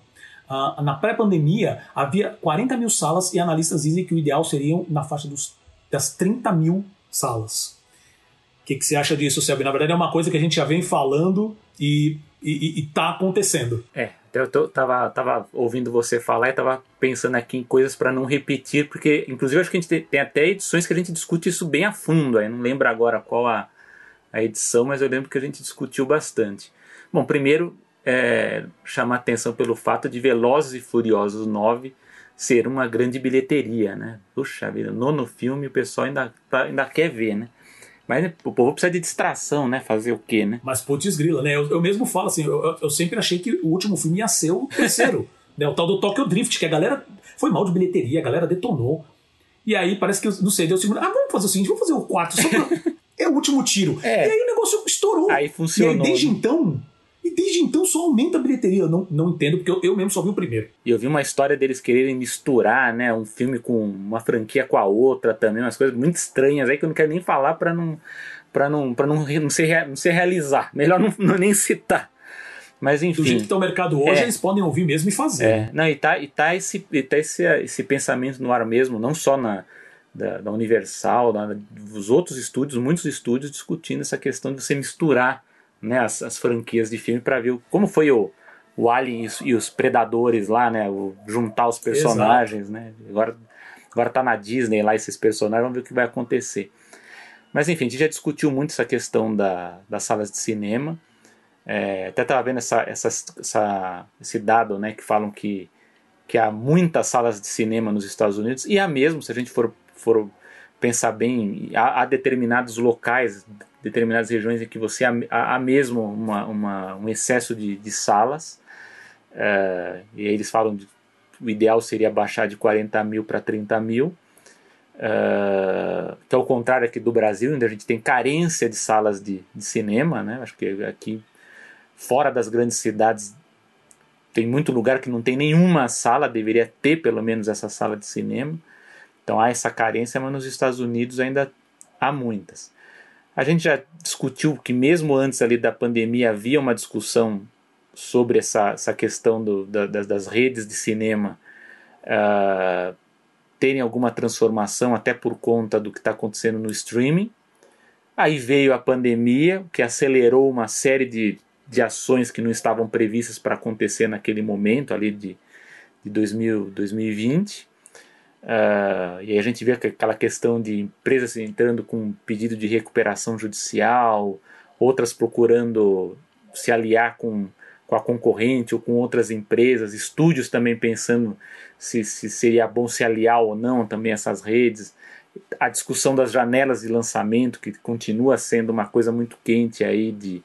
Uh, na pré-pandemia, havia 40 mil salas e analistas dizem que o ideal seriam na faixa dos, das 30 mil salas. Que, que você acha disso, Selby? Na verdade, é uma coisa que a gente já vem falando e e, está acontecendo.
É, eu tô, tava, tava ouvindo você falar e tava pensando aqui em coisas para não repetir, porque inclusive acho que a gente tem, tem, até edições que a gente discute isso bem a fundo, aí não lembro agora qual a, a edição, mas eu lembro que a gente discutiu bastante. Bom, primeiro, é, chamar atenção pelo fato de Velozes e Furiosos 9 ser uma grande bilheteria, né? Puxa vida, nono filme o pessoal ainda, tá, ainda quer ver, né? Mas o povo precisa de distração, né? Fazer o quê, né?
Mas putz grila, né? Eu, eu mesmo falo assim, eu, eu, sempre achei que o último filme ia ser o terceiro. né? O tal do Tokyo Drift, que a galera foi mal de bilheteria, a galera detonou. E aí parece que, não sei, deu o segundo. Ah, vamos fazer o seguinte, vamos fazer o quarto, só pra... é o último tiro.
É.
E aí o negócio estourou.
Aí funcionou.
E aí, desde então, desde então só aumenta a bilheteria. Eu não, não entendo, porque eu, eu mesmo só vi o primeiro.
E eu vi uma história deles quererem misturar, né? Um filme com uma franquia com a outra também, umas coisas muito estranhas aí que eu não quero nem falar para não para não, pra não, não, se, não se realizar. Melhor não, não nem citar. Mas enfim.
Do jeito que está o mercado hoje, é, eles podem ouvir mesmo e fazer.
É, não, e tá, e tá, esse, e tá esse, esse pensamento no ar mesmo, não só na, da, da Universal, da, dos outros estúdios, muitos estúdios discutindo essa questão de você misturar né, as, as franquias de filme para ver como foi o, o Alien e os, e os, Predadores lá, né? O, juntar os personagens, Exato. né? Agora, agora tá na Disney lá esses personagens, vamos ver o que vai acontecer. Mas enfim, a gente já discutiu muito essa questão da, das salas de cinema. É, até estava vendo essa, essa, essa, esse dado né, que falam que, que há muitas salas de cinema nos Estados Unidos, e há mesmo, se a gente for, for pensar bem, há, há determinados locais, determinadas regiões em que você há, há mesmo uma, uma, um excesso de, de salas, é, e aí eles falam que o ideal seria baixar de 40 mil para 30 mil. Uh, que é o contrário aqui do Brasil, onde a gente tem carência de salas de, de, cinema, né? Acho que aqui fora das grandes cidades tem muito lugar que não tem nenhuma sala, deveria ter pelo menos essa sala de cinema. Então há essa carência, mas nos Estados Unidos ainda há muitas. A gente já discutiu que mesmo antes ali da pandemia havia uma discussão sobre essa, essa questão do, da, das, redes de cinema uh, terem alguma transformação, até por conta do que está acontecendo no streaming. Aí veio a pandemia, que acelerou uma série de, de ações que não estavam previstas para acontecer naquele momento ali de, de 2000, 2020. Uh, e aí a gente vê aquela questão de empresas entrando com pedido de recuperação judicial, outras procurando se aliar com com a concorrente ou com outras empresas, estúdios também pensando se, se seria bom se aliar ou não também essas redes. A discussão das janelas de lançamento, que continua sendo uma coisa muito quente aí de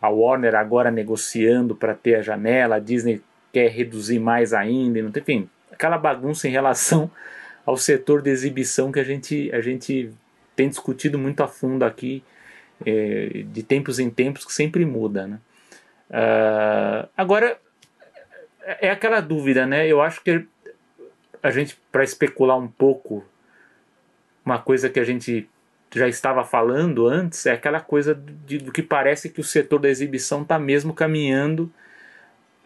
a Warner agora negociando para ter a janela, a Disney quer reduzir mais ainda, enfim, aquela bagunça em relação ao setor de exibição que a gente, a gente tem discutido muito a fundo aqui, é, de tempos em tempos, que sempre muda, né? Uh, agora, é aquela dúvida, né? Eu acho que a gente, para especular um pouco, uma coisa que a gente já estava falando antes, é aquela coisa do que parece que o setor da exibição está mesmo caminhando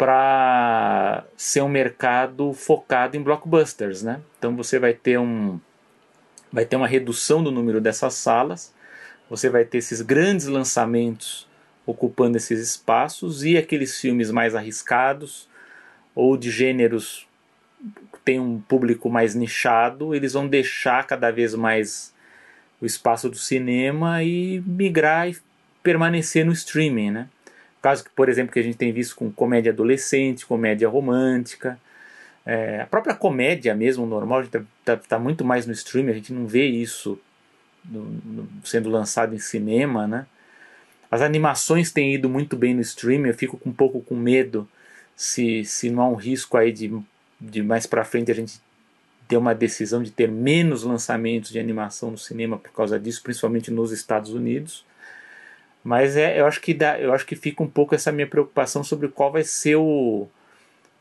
para ser um mercado focado em blockbusters, né? Então você vai ter um vai ter uma redução do número dessas salas, você vai ter esses grandes lançamentos ocupando esses espaços e aqueles filmes mais arriscados ou de gêneros que tem um público mais nichado, eles vão deixar cada vez mais o espaço do cinema e migrar e permanecer no streaming, né? Caso por exemplo, que a gente tem visto com comédia adolescente, comédia romântica, é, a própria comédia mesmo, normal, está tá, tá muito mais no streaming, a gente não vê isso sendo lançado em cinema, né? As animações têm ido muito bem no streaming, eu fico um pouco com medo se, se não há um risco aí de, de mais para frente a gente ter uma decisão de ter menos lançamentos de animação no cinema por causa disso, principalmente nos Estados Unidos. Mas é, eu acho que dá, eu acho que fica um pouco essa minha preocupação sobre qual vai ser o,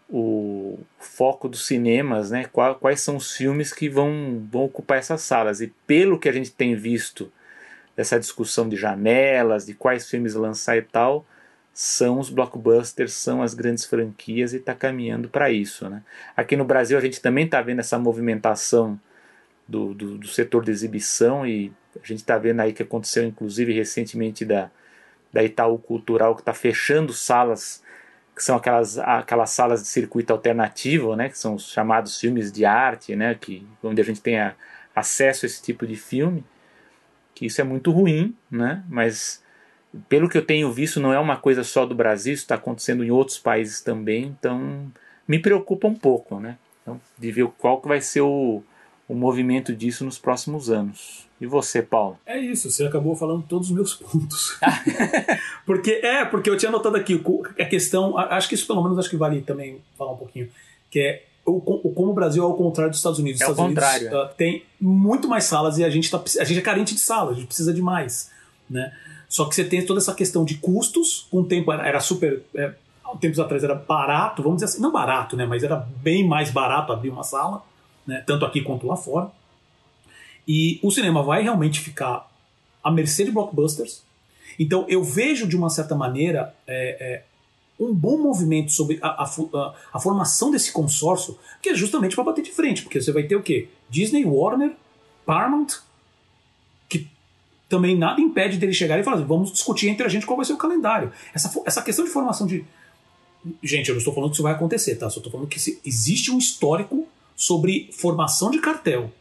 o foco dos cinemas, né? Quais, quais são os filmes que vão, vão ocupar essas salas. E pelo que a gente tem visto dessa discussão de janelas, de quais filmes lançar e tal, são os blockbusters, são as grandes franquias e está caminhando para isso. Né? Aqui no Brasil a gente também está vendo essa movimentação do, do, do, setor de exibição e a gente está vendo aí que aconteceu inclusive recentemente da, da Itaú Cultural que está fechando salas que são aquelas, aquelas salas de circuito alternativo, né, que são os chamados filmes de arte, né, que, onde a gente tem a, acesso a esse tipo de filme, que isso é muito ruim, né, mas pelo que eu tenho visto, não é uma coisa só do Brasil, isso está acontecendo em outros países também, então me preocupa um pouco, né? Então, de ver qual que vai ser o, o movimento disso nos próximos anos. E você, Paulo?
É isso, você acabou falando todos os meus pontos. porque é, porque eu tinha anotado aqui a questão, acho que isso pelo menos acho que vale também falar um pouquinho, que é o, o como o Brasil é ao contrário dos Estados Unidos.
É
Os Estados
contrário.
Unidos uh, tem muito mais salas e a gente, tá, a gente é carente de salas, a gente precisa de mais, né? Só que você tem toda essa questão de custos, com o tempo era, era super. É, tempos atrás era barato, vamos dizer assim, não barato, né? Mas era bem mais barato abrir uma sala, né? Tanto aqui quanto lá fora. E o cinema vai realmente ficar à mercê de blockbusters. Então eu vejo de uma certa maneira é, é, um bom movimento sobre a, a, a, formação desse consórcio, que é justamente para bater de frente, porque você vai ter o quê? Disney, Warner, Paramount, também nada impede dele chegar e falar assim, vamos discutir entre a gente qual vai ser o calendário. Essa, essa questão de formação de. Gente, eu não estou falando que isso vai acontecer, tá? Só estou falando que existe um histórico sobre formação de cartel.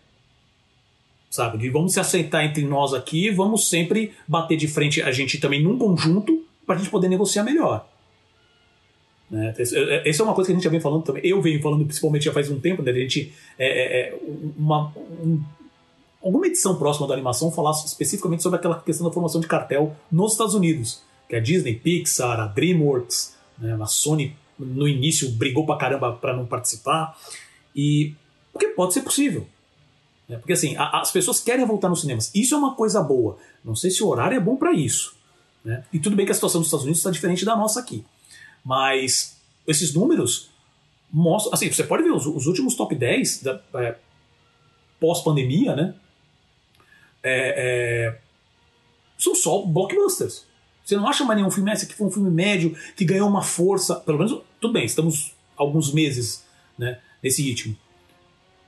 Sabe? De vamos se aceitar entre nós aqui, vamos sempre bater de frente a gente também num conjunto para a gente poder negociar melhor. Né? Essa é uma coisa que a gente já vem falando também. Eu venho falando principalmente já faz um tempo, né? A gente. É, é, é uma, um alguma edição próxima da animação falasse especificamente sobre aquela questão da formação de cartel nos Estados Unidos, que a Disney, Pixar, a DreamWorks, né, a Sony no início brigou pra caramba para não participar e porque pode ser possível. Né? Porque assim, a, as pessoas querem voltar nos cinemas. Isso é uma coisa boa. Não sei se o horário é bom para isso. Né? E tudo bem que a situação dos Estados Unidos está diferente da nossa aqui. Mas esses números mostram. Assim, você pode ver os, os últimos top 10 da, é, pós-pandemia, né? é, é, são só blockbusters. Você não acha mais nenhum filme, esse aqui foi um filme médio que ganhou uma força, pelo menos, tudo bem, estamos alguns meses né, nesse ritmo.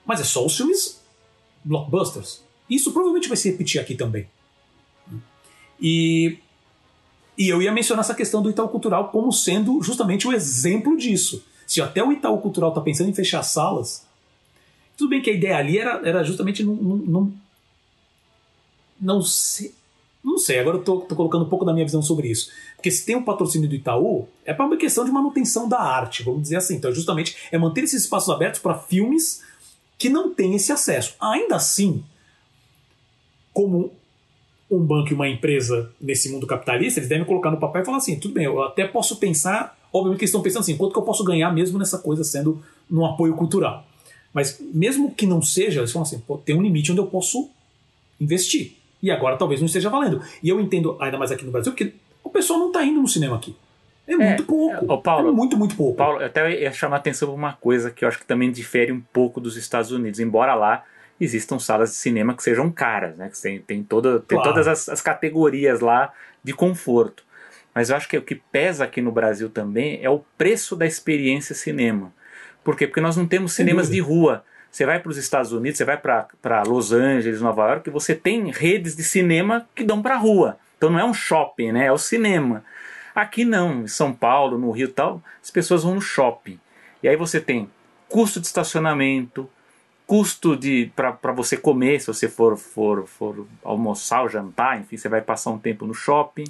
Mas é só os filmes blockbusters. Isso provavelmente vai se repetir aqui também. E, e eu ia mencionar essa questão do Itaú Cultural como sendo justamente o exemplo disso. Se até o Itaú Cultural está pensando em fechar salas, tudo bem que a ideia ali era, era justamente não, não, não sei. Não sei, agora eu tô, tô, colocando um pouco da minha visão sobre isso. Porque se tem um patrocínio do Itaú, é para uma questão de manutenção da arte, vamos dizer assim. Então, justamente, é manter esses espaços abertos para filmes que não têm esse acesso. Ainda assim, como um banco e uma empresa nesse mundo capitalista, eles devem colocar no papel e falar assim: tudo bem, eu até posso pensar, obviamente que eles estão pensando assim, quanto que eu posso ganhar mesmo nessa coisa sendo no apoio cultural. Mas mesmo que não seja, eles falam assim: tem um limite onde eu posso investir. E agora talvez não esteja valendo. E eu entendo, ainda mais aqui no Brasil, porque o pessoal não está indo no cinema aqui. É, é muito pouco.
É, Paulo,
é muito, muito pouco.
Paulo, eu até ia chamar a atenção para uma coisa que eu acho que também difere um pouco dos Estados Unidos, embora lá existam salas de cinema que sejam caras, né? Que tem, tem, toda, tem claro. todas as, as, categorias lá de conforto. Mas eu acho que o que pesa aqui no Brasil também é o preço da experiência cinema. Por quê? Porque nós não temos cinemas de rua. Você vai para os Estados Unidos, você vai para Los Angeles, Nova York, você tem redes de cinema que dão para a rua. Então não é um shopping, né? É o cinema. Aqui não, em São Paulo, no Rio e tal, as pessoas vão no shopping. E aí você tem custo de estacionamento, custo de para você comer, se você for, for, for almoçar ou jantar, enfim, você vai passar um tempo no shopping.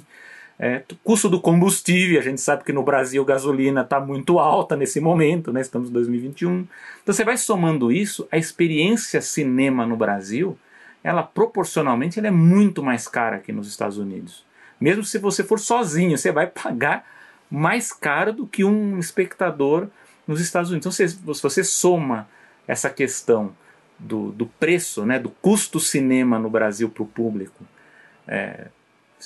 É, custo do combustível, a gente sabe que no Brasil gasolina está muito alta nesse momento, né? estamos em 2021. Então você vai somando isso, a experiência cinema no Brasil, ela proporcionalmente ela é muito mais cara que nos Estados Unidos. Mesmo se você for sozinho, você vai pagar mais caro do que um espectador nos Estados Unidos. Então se, se você soma essa questão do, do preço, né, do custo cinema no Brasil para o público, é,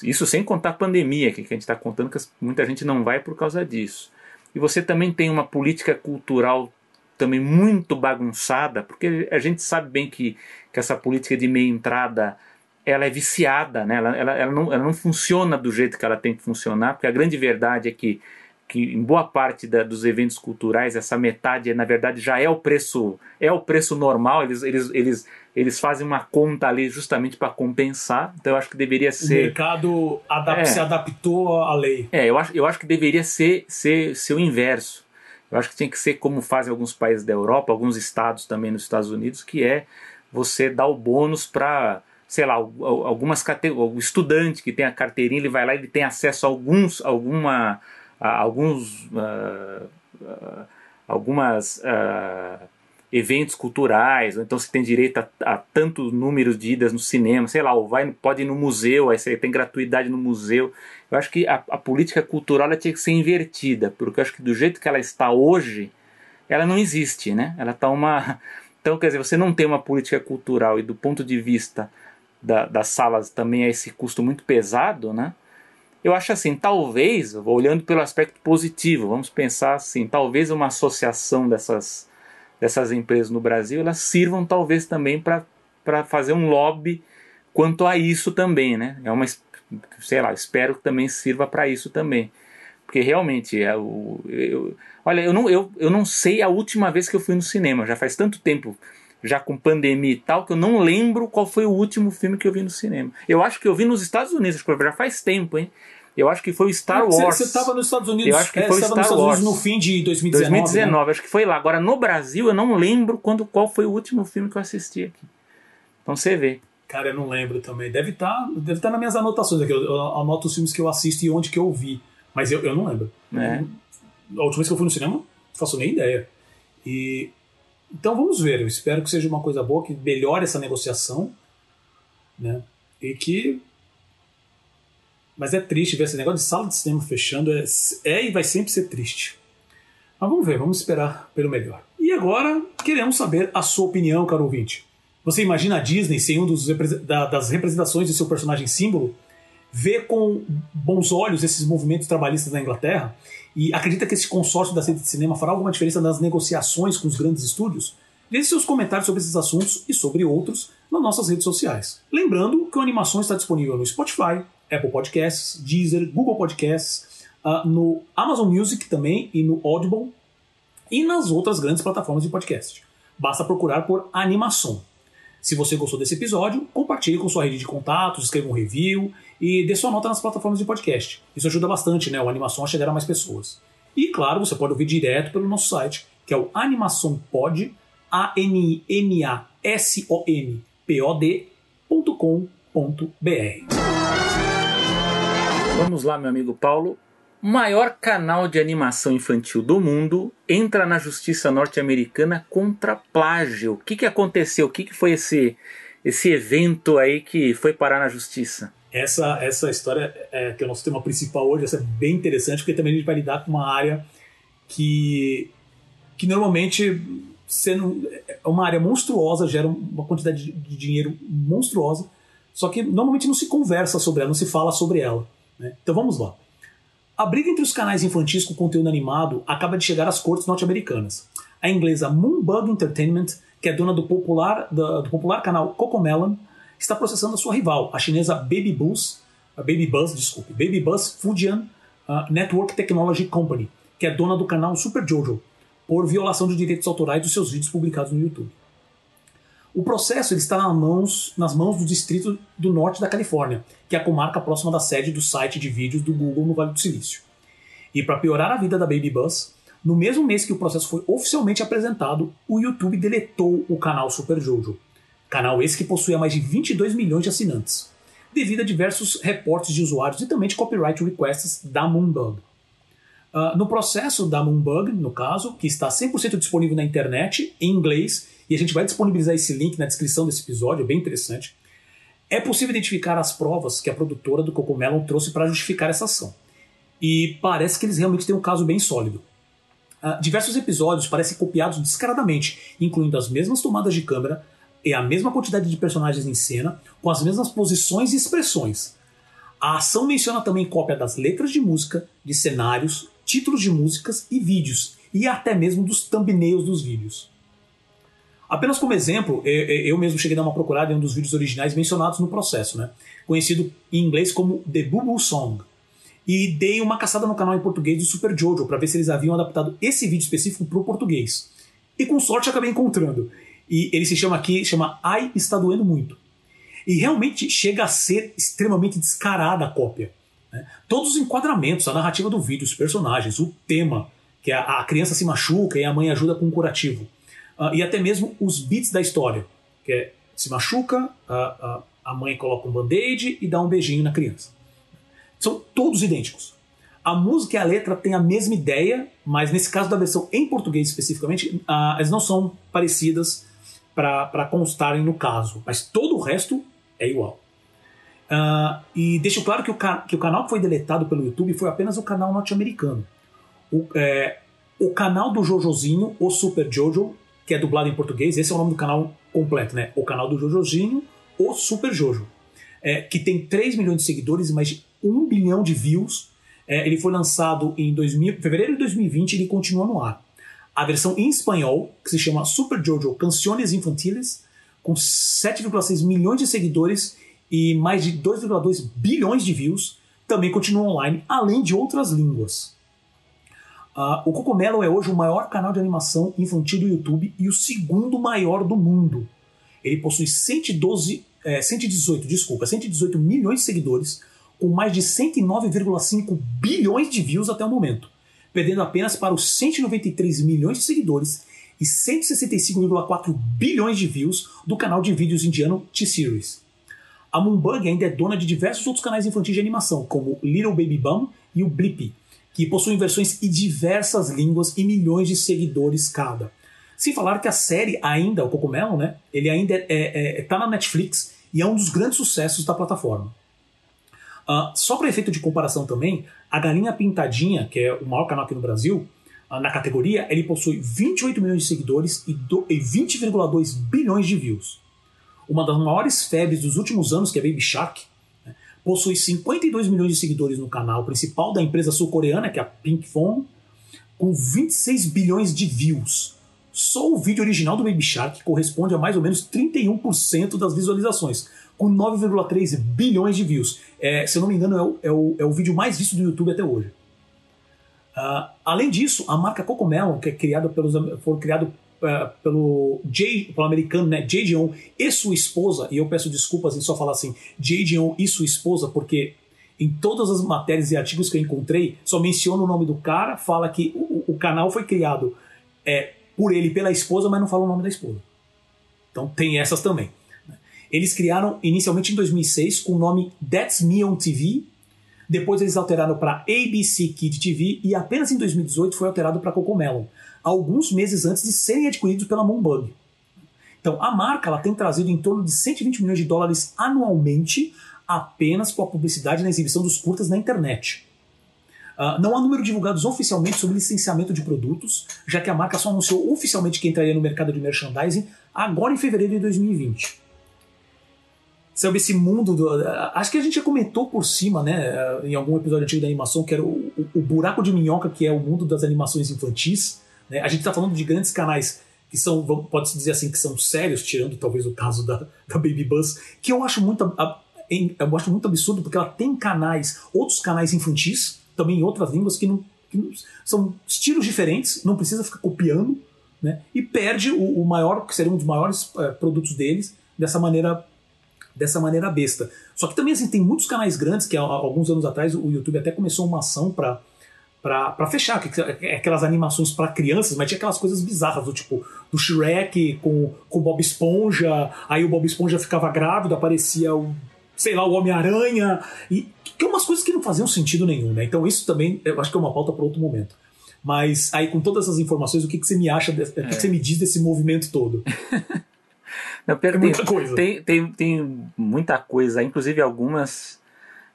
Isso sem contar a pandemia, que a gente está contando que muita gente não vai por causa disso. E você também tem uma política cultural também muito bagunçada, porque a gente sabe bem que, que essa política de meia entrada ela é viciada, né? ela, ela, ela, não, ela não funciona do jeito que ela tem que funcionar, porque a grande verdade é que, que em boa parte da, dos eventos culturais essa metade na verdade já é o preço é o preço normal. Eles, eles, eles, eles fazem uma conta ali justamente para compensar. Então eu acho que deveria ser
o mercado adap é, se adaptou à lei.
É eu acho, eu acho que deveria ser, ser, ser o inverso. Eu acho que tinha que ser como fazem alguns países da Europa, alguns estados também nos Estados Unidos, que é você dar o bônus para, sei lá, algumas categorias. O estudante que tem a carteirinha, ele vai lá e ele tem acesso a alguns, alguma, alguns, uh, uh, algumas eventos culturais, ou então você tem direito a, a tantos números de idas no cinema, sei lá, ou vai, pode ir no museu, aí você tem gratuidade no museu. Eu acho que a, a política cultural tinha que ser invertida, porque eu acho que do jeito que ela está hoje, ela não existe, né? Ela está uma. Então, quer dizer, você não tem uma política cultural e do ponto de vista da, das salas também é esse custo muito pesado, né? Eu acho assim, talvez, olhando pelo aspecto positivo, vamos pensar assim, talvez uma associação dessas, dessas empresas no Brasil, elas sirvam talvez também para fazer um lobby quanto a isso também, né? É uma, sei lá, espero que também sirva para isso também. Porque realmente, é o, eu, olha, eu não, eu, eu não sei a última vez que eu fui no cinema, já faz tanto tempo, já com pandemia e tal, que eu não lembro qual foi o último filme que eu vi no cinema. Eu acho que eu vi nos Estados Unidos, já faz tempo, hein? Eu acho que foi o Star Wars.
Você estava nos Estados Unidos.
Eu acho que é, foi o Star Wars.
no fim de 2019.
2019, né? acho que foi lá. Agora no Brasil eu não lembro quando qual foi o último filme que eu assisti aqui. Então você vê.
Cara, eu não lembro também. Deve estar tá, deve tá nas minhas anotações aqui. Eu, eu, anoto os filmes que eu assisto e onde que eu vi. Mas eu, eu não lembro.
É.
A última vez que eu fui no cinema, não faço nem ideia. E então vamos ver. Eu espero que seja uma coisa boa, que melhore essa negociação, né? E que mas é triste ver esse negócio de sala de cinema fechando. É, é e vai sempre ser triste. Mas vamos ver, vamos esperar pelo melhor. E agora queremos saber a sua opinião, caro ouvinte. Você imagina a Disney sem um dos, da, das representações de seu personagem símbolo? Vê com bons olhos esses movimentos trabalhistas na Inglaterra? E acredita que esse consórcio da rede de cinema fará alguma diferença nas negociações com os grandes estúdios? Deixe seus comentários sobre esses assuntos e sobre outros nas nossas redes sociais. Lembrando que o Animação está disponível no Spotify, Apple Podcasts, Deezer, Google Podcasts, uh, no Amazon Music também e no Audible e nas outras grandes plataformas de podcast. Basta procurar por Animação. Se você gostou desse episódio, compartilhe com sua rede de contatos, escreva um review e dê sua nota nas plataformas de podcast. Isso ajuda bastante né, o Animação a chegar a mais pessoas. E claro, você pode ouvir direto pelo nosso site, que é o animaçãopod, a n m a s o n p o d.com.br.
Vamos lá, meu amigo Paulo maior canal de animação infantil do mundo entra na justiça norte-americana contra plágio. O que, que aconteceu? O que, que foi esse, esse evento aí que foi parar na justiça?
Essa, essa história, é, que é o nosso tema principal hoje, essa é bem interessante, porque também a gente vai lidar com uma área que, que normalmente sendo é uma área monstruosa, gera uma quantidade de dinheiro monstruosa, só que normalmente não se conversa sobre ela, não se fala sobre ela. Né? Então vamos lá. A briga entre os canais infantis com conteúdo animado acaba de chegar às cortes norte-americanas. A inglesa Moonbug Entertainment, que é dona do popular, do, popular canal Cocomelon, está processando a sua rival, a chinesa Baby Buzz, a Baby desculpe, Baby Buzz Fujian uh, Network Technology Company, que é dona do canal Super Jojo, por violação de direitos autorais dos seus vídeos publicados no YouTube. O processo ele está nas mãos, nas mãos do Distrito do Norte da Califórnia, que é a comarca próxima da sede do site de vídeos do Google no Vale do Silício. E para piorar a vida da Baby Buzz, no mesmo mês que o processo foi oficialmente apresentado, o YouTube deletou o canal Super Jojo. Canal esse que possuía mais de 22 milhões de assinantes, devido a diversos reportes de usuários e também de copyright requests da Moonbug. Uh, no processo da Moonbug, no caso, que está 100% disponível na internet, em inglês e a gente vai disponibilizar esse link na descrição desse episódio, é bem interessante. É possível identificar as provas que a produtora do Cocomelon trouxe para justificar essa ação. E parece que eles realmente têm um caso bem sólido. Uh, diversos episódios parecem copiados descaradamente, incluindo as mesmas tomadas de câmera e a mesma quantidade de personagens em cena, com as mesmas posições e expressões. A ação menciona também cópia das letras de música, de cenários, títulos de músicas e vídeos, e até mesmo dos thumbnails dos vídeos. Apenas como exemplo, eu mesmo cheguei a dar uma procurada em um dos vídeos originais mencionados no processo, né? conhecido em inglês como The Boo Song. E dei uma caçada no canal em português do Super Jojo para ver se eles haviam adaptado esse vídeo específico para o português. E com sorte acabei encontrando. E ele se chama aqui, chama Ai Está Doendo Muito. E realmente chega a ser extremamente descarada a cópia. Né? Todos os enquadramentos, a narrativa do vídeo, os personagens, o tema, que a, a criança se machuca e a mãe ajuda com um curativo. Uh, e até mesmo os beats da história, que é se machuca, a, a mãe coloca um band-aid e dá um beijinho na criança. São todos idênticos. A música e a letra têm a mesma ideia, mas nesse caso da versão em português especificamente, uh, elas não são parecidas para constarem no caso, mas todo o resto é igual. Uh, e deixo claro que o, que o canal que foi deletado pelo YouTube foi apenas o canal norte-americano. O, é, o canal do Jojozinho, o Super Jojo, que é dublado em português, esse é o nome do canal completo, né? O canal do Jojozinho, o Super Jojo, é, que tem 3 milhões de seguidores e mais de 1 bilhão de views. É, ele foi lançado em 2000, fevereiro de 2020 e ele continua no ar. A versão em espanhol, que se chama Super Jojo Canciones Infantiles, com 7,6 milhões de seguidores e mais de 2,2 bilhões de views, também continua online, além de outras línguas. Uh, o Cocomelo é hoje o maior canal de animação infantil do YouTube e o segundo maior do mundo. Ele possui 112, é, 118, desculpa, 118 milhões de seguidores, com mais de 109,5 bilhões de views até o momento, perdendo apenas para os 193 milhões de seguidores e 165,4 bilhões de views do canal de vídeos indiano T-Series. A Moonbug ainda é dona de diversos outros canais infantis de animação, como Little Baby Bum e o Blippi, que possuem versões em diversas línguas e milhões de seguidores cada. Sem falar que a série ainda, o Cocomelo, né? Ele ainda é, é, é, tá na Netflix e é um dos grandes sucessos da plataforma. Uh, só para efeito de comparação também, a Galinha Pintadinha, que é o maior canal aqui no Brasil, uh, na categoria, ele possui 28 milhões de seguidores e, e 20,2 bilhões de views. Uma das maiores febres dos últimos anos, que é Baby Shark, possui 52 milhões de seguidores no canal principal da empresa sul-coreana, que é a Pink Phone, com 26 bilhões de views. Só o vídeo original do Baby Shark corresponde a mais ou menos 31% das visualizações, com 9,3 bilhões de views. É, se eu não me engano, é o, é, o, é o vídeo mais visto do YouTube até hoje. Uh, além disso, a marca Cocomelon, que é criada pelos, foi criado uh, pelo, J, pelo americano né, J. Dion e sua esposa, e eu peço desculpas em só falar assim, J. Dion e sua esposa, porque em todas as matérias e artigos que eu encontrei, só menciona o nome do cara, fala que o, o canal foi criado é, por ele pela esposa, mas não fala o nome da esposa. Então tem essas também. Né. Eles criaram inicialmente em 2006 com o nome That's Me on TV, depois eles alteraram para ABC Kid TV e apenas em 2018 foi alterado para Cocomelon alguns meses antes de serem adquiridos pela Moonbug. Então, a marca ela tem trazido em torno de 120 milhões de dólares anualmente apenas com a publicidade na exibição dos curtas na internet. Uh, não há número divulgados oficialmente sobre licenciamento de produtos, já que a marca só anunciou oficialmente que entraria no mercado de merchandising agora em fevereiro de 2020. Sabe, esse mundo. Do, acho que a gente já comentou por cima, né, em algum episódio antigo da animação, que era o, o, o buraco de minhoca, que é o mundo das animações infantis. Né? A gente está falando de grandes canais que são, pode-se dizer assim, que são sérios, tirando talvez o caso da, da Baby Buzz, que eu acho muito, eu acho muito absurdo, porque ela tem canais, outros canais infantis, também em outras línguas, que, não, que não, são estilos diferentes, não precisa ficar copiando, né? e perde o, o maior, que seria um dos maiores é, produtos deles, dessa maneira dessa maneira besta. Só que também assim, tem muitos canais grandes que há, alguns anos atrás o YouTube até começou uma ação para para fechar, que, é aquelas animações para crianças, mas tinha aquelas coisas bizarras, do tipo, do Shrek com, com o Bob Esponja, aí o Bob Esponja ficava grávido, aparecia o, sei lá, o Homem-Aranha, e que é umas coisas que não faziam sentido nenhum, né? Então isso também, eu acho que é uma pauta para outro momento. Mas aí com todas essas informações, o que, que você me acha, desse, é. o que, que você me diz desse movimento todo?
Não, tem, muita coisa. Tem, tem, tem muita coisa, inclusive algumas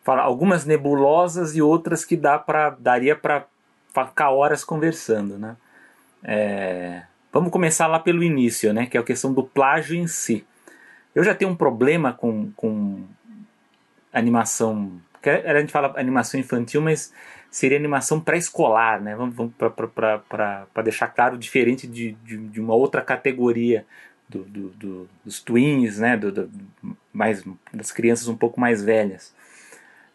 algumas nebulosas e outras que dá para daria para ficar horas conversando, né? É, vamos começar lá pelo início, né? Que é a questão do plágio em si. Eu já tenho um problema com, com animação a gente fala animação infantil, mas seria animação pré-escolar, né? Vamos, vamos para deixar claro, diferente de, de, de, uma outra categoria do, do, do, dos twins, né? Mais, das crianças um pouco mais velhas.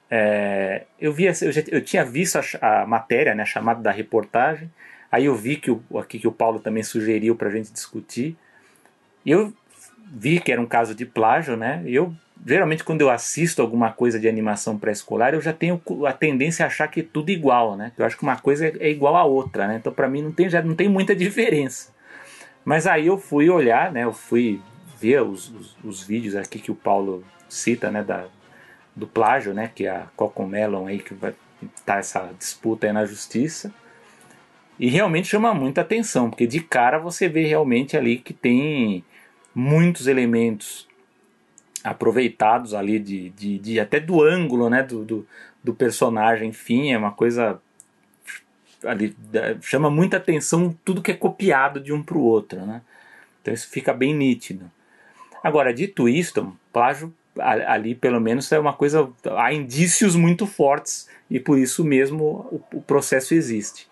É, eu, vi, eu, já, eu tinha visto a, a matéria, né, chamada da reportagem, aí eu vi que o, aqui que o Paulo também sugeriu para a gente discutir, eu vi que era um caso de plágio, né? Eu geralmente quando eu assisto alguma coisa de animação pré-escolar, eu já tenho a tendência a achar que é tudo igual, né? Eu acho que uma coisa é igual à outra, né? Então para mim não tem já não tem muita diferença. Mas aí eu fui olhar, né? Eu fui ver os, os, os vídeos aqui que o Paulo cita, né? Da, do plágio, né? Que é a Cocomelon aí que vai tá essa disputa aí na justiça. E realmente chama muita atenção, porque de cara você vê realmente ali que tem muitos elementos aproveitados ali de, de, de, até do ângulo né do, do, do, personagem enfim é uma coisa ali chama muita atenção tudo que é copiado de um para o outro né então isso fica bem nítido agora dito isto plágio ali pelo menos é uma coisa há indícios muito fortes e por isso mesmo o, o processo existe.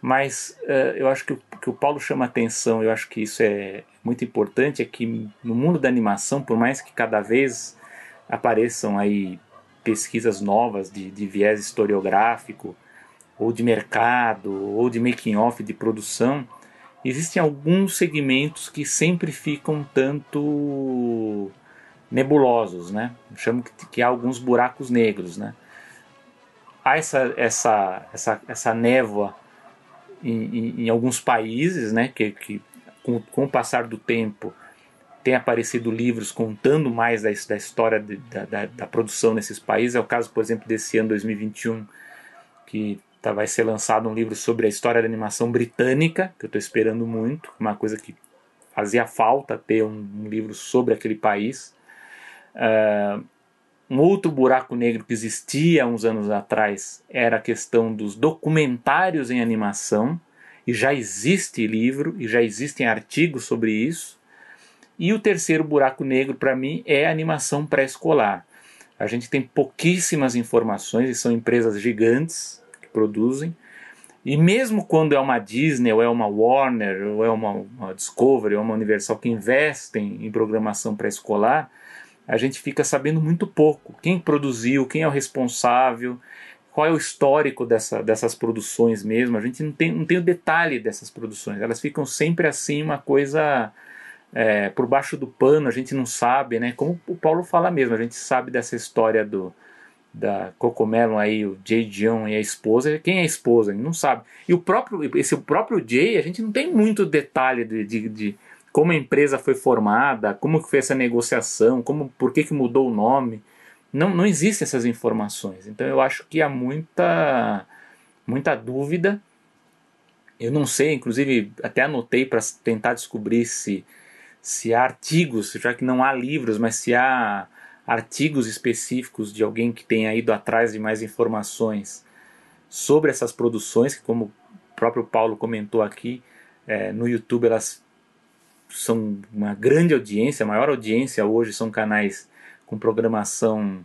Mas uh, eu acho que o que o Paulo chama atenção eu acho que isso é muito importante é que no mundo da animação, por mais que cada vez apareçam aí pesquisas novas de, de viés historiográfico, ou de mercado, ou de making off de produção, existem alguns segmentos que sempre ficam tanto nebulosos, né? Chamo que, que há alguns buracos negros, né? Há essa, essa, essa, essa névoa em, em, em alguns países, né? Que, que com, com o passar do tempo, tem aparecido livros contando mais da, da história de, da, da, da, produção nesses países. É o caso, por exemplo, desse ano 2021, que tá, vai ser lançado um livro sobre a história da animação britânica, que eu estou esperando muito, uma coisa que fazia falta ter um, um livro sobre aquele país. Uh, um outro buraco negro que existia uns anos atrás era a questão dos documentários em animação e já existe livro e já existem artigos sobre isso. E o terceiro buraco negro para mim é a animação pré-escolar. A gente tem pouquíssimas informações e são empresas gigantes que produzem. E mesmo quando é uma Disney, ou é uma Warner, ou é uma, uma Discovery, ou uma Universal que investem em programação pré-escolar, a gente fica sabendo muito pouco. Quem produziu, quem é o responsável, qual é o histórico dessa, dessas produções mesmo. A gente não tem, não tem o detalhe dessas produções. Elas ficam sempre assim, uma coisa é, por baixo do pano, a gente não sabe, né? Como o Paulo fala mesmo, a gente sabe dessa história do da Cocomelon aí, o Jay John e a esposa. Quem é a esposa? A gente não sabe. E o próprio, esse o próprio Jay, a gente não tem muito detalhe de, de, de como a empresa foi formada, como foi essa negociação, como, por que, que mudou o nome não, não existem essas informações. Então eu acho que há muita, muita dúvida. Eu não sei, inclusive até anotei para tentar descobrir se, se há artigos, já que não há livros, mas se há artigos específicos de alguém que tenha ido atrás de mais informações sobre essas produções, que como o próprio Paulo comentou aqui, é, no YouTube elas são uma grande audiência, a maior audiência hoje são canais com programação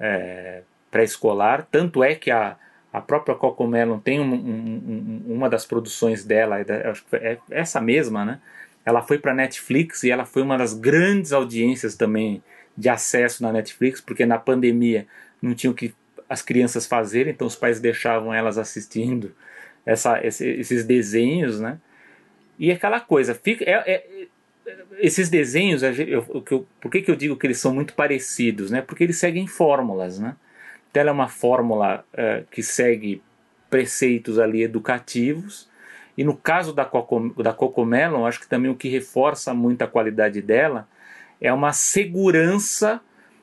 é, pré-escolar. Tanto é que a, a própria Cocomelon tem um, um, um, uma das produções dela, é é essa mesma, né? Ela foi para Netflix e ela foi uma das grandes audiências também de acesso na Netflix, porque na pandemia não tinham que as crianças fazerem, então os pais deixavam elas assistindo essa, esses desenhos, né? E aquela coisa, fica, é, é, esses desenhos, eu, eu, por que, que eu digo que eles são muito parecidos? Né? Porque eles seguem fórmulas. Né? Então, ela é uma fórmula uh, que segue preceitos ali educativos. E no caso da, Coco, da Cocomelon, acho que também o que reforça muito a qualidade dela é uma segurança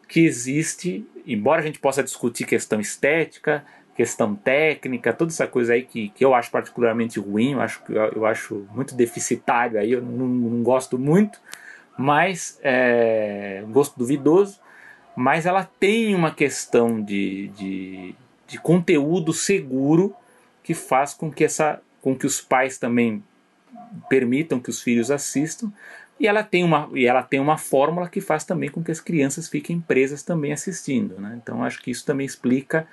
que existe, embora a gente possa discutir questão estética, questão técnica, toda essa coisa aí que, que eu acho particularmente ruim, eu acho, eu, acho muito deficitário, aí eu não, não gosto muito, mas é, gosto duvidoso, mas ela tem uma questão de, de, de conteúdo seguro que faz com que, essa, com que os pais também permitam que os filhos assistam, E ela tem uma, e ela tem uma fórmula que faz também com que as crianças fiquem presas também assistindo. Né? Então acho que isso também explica,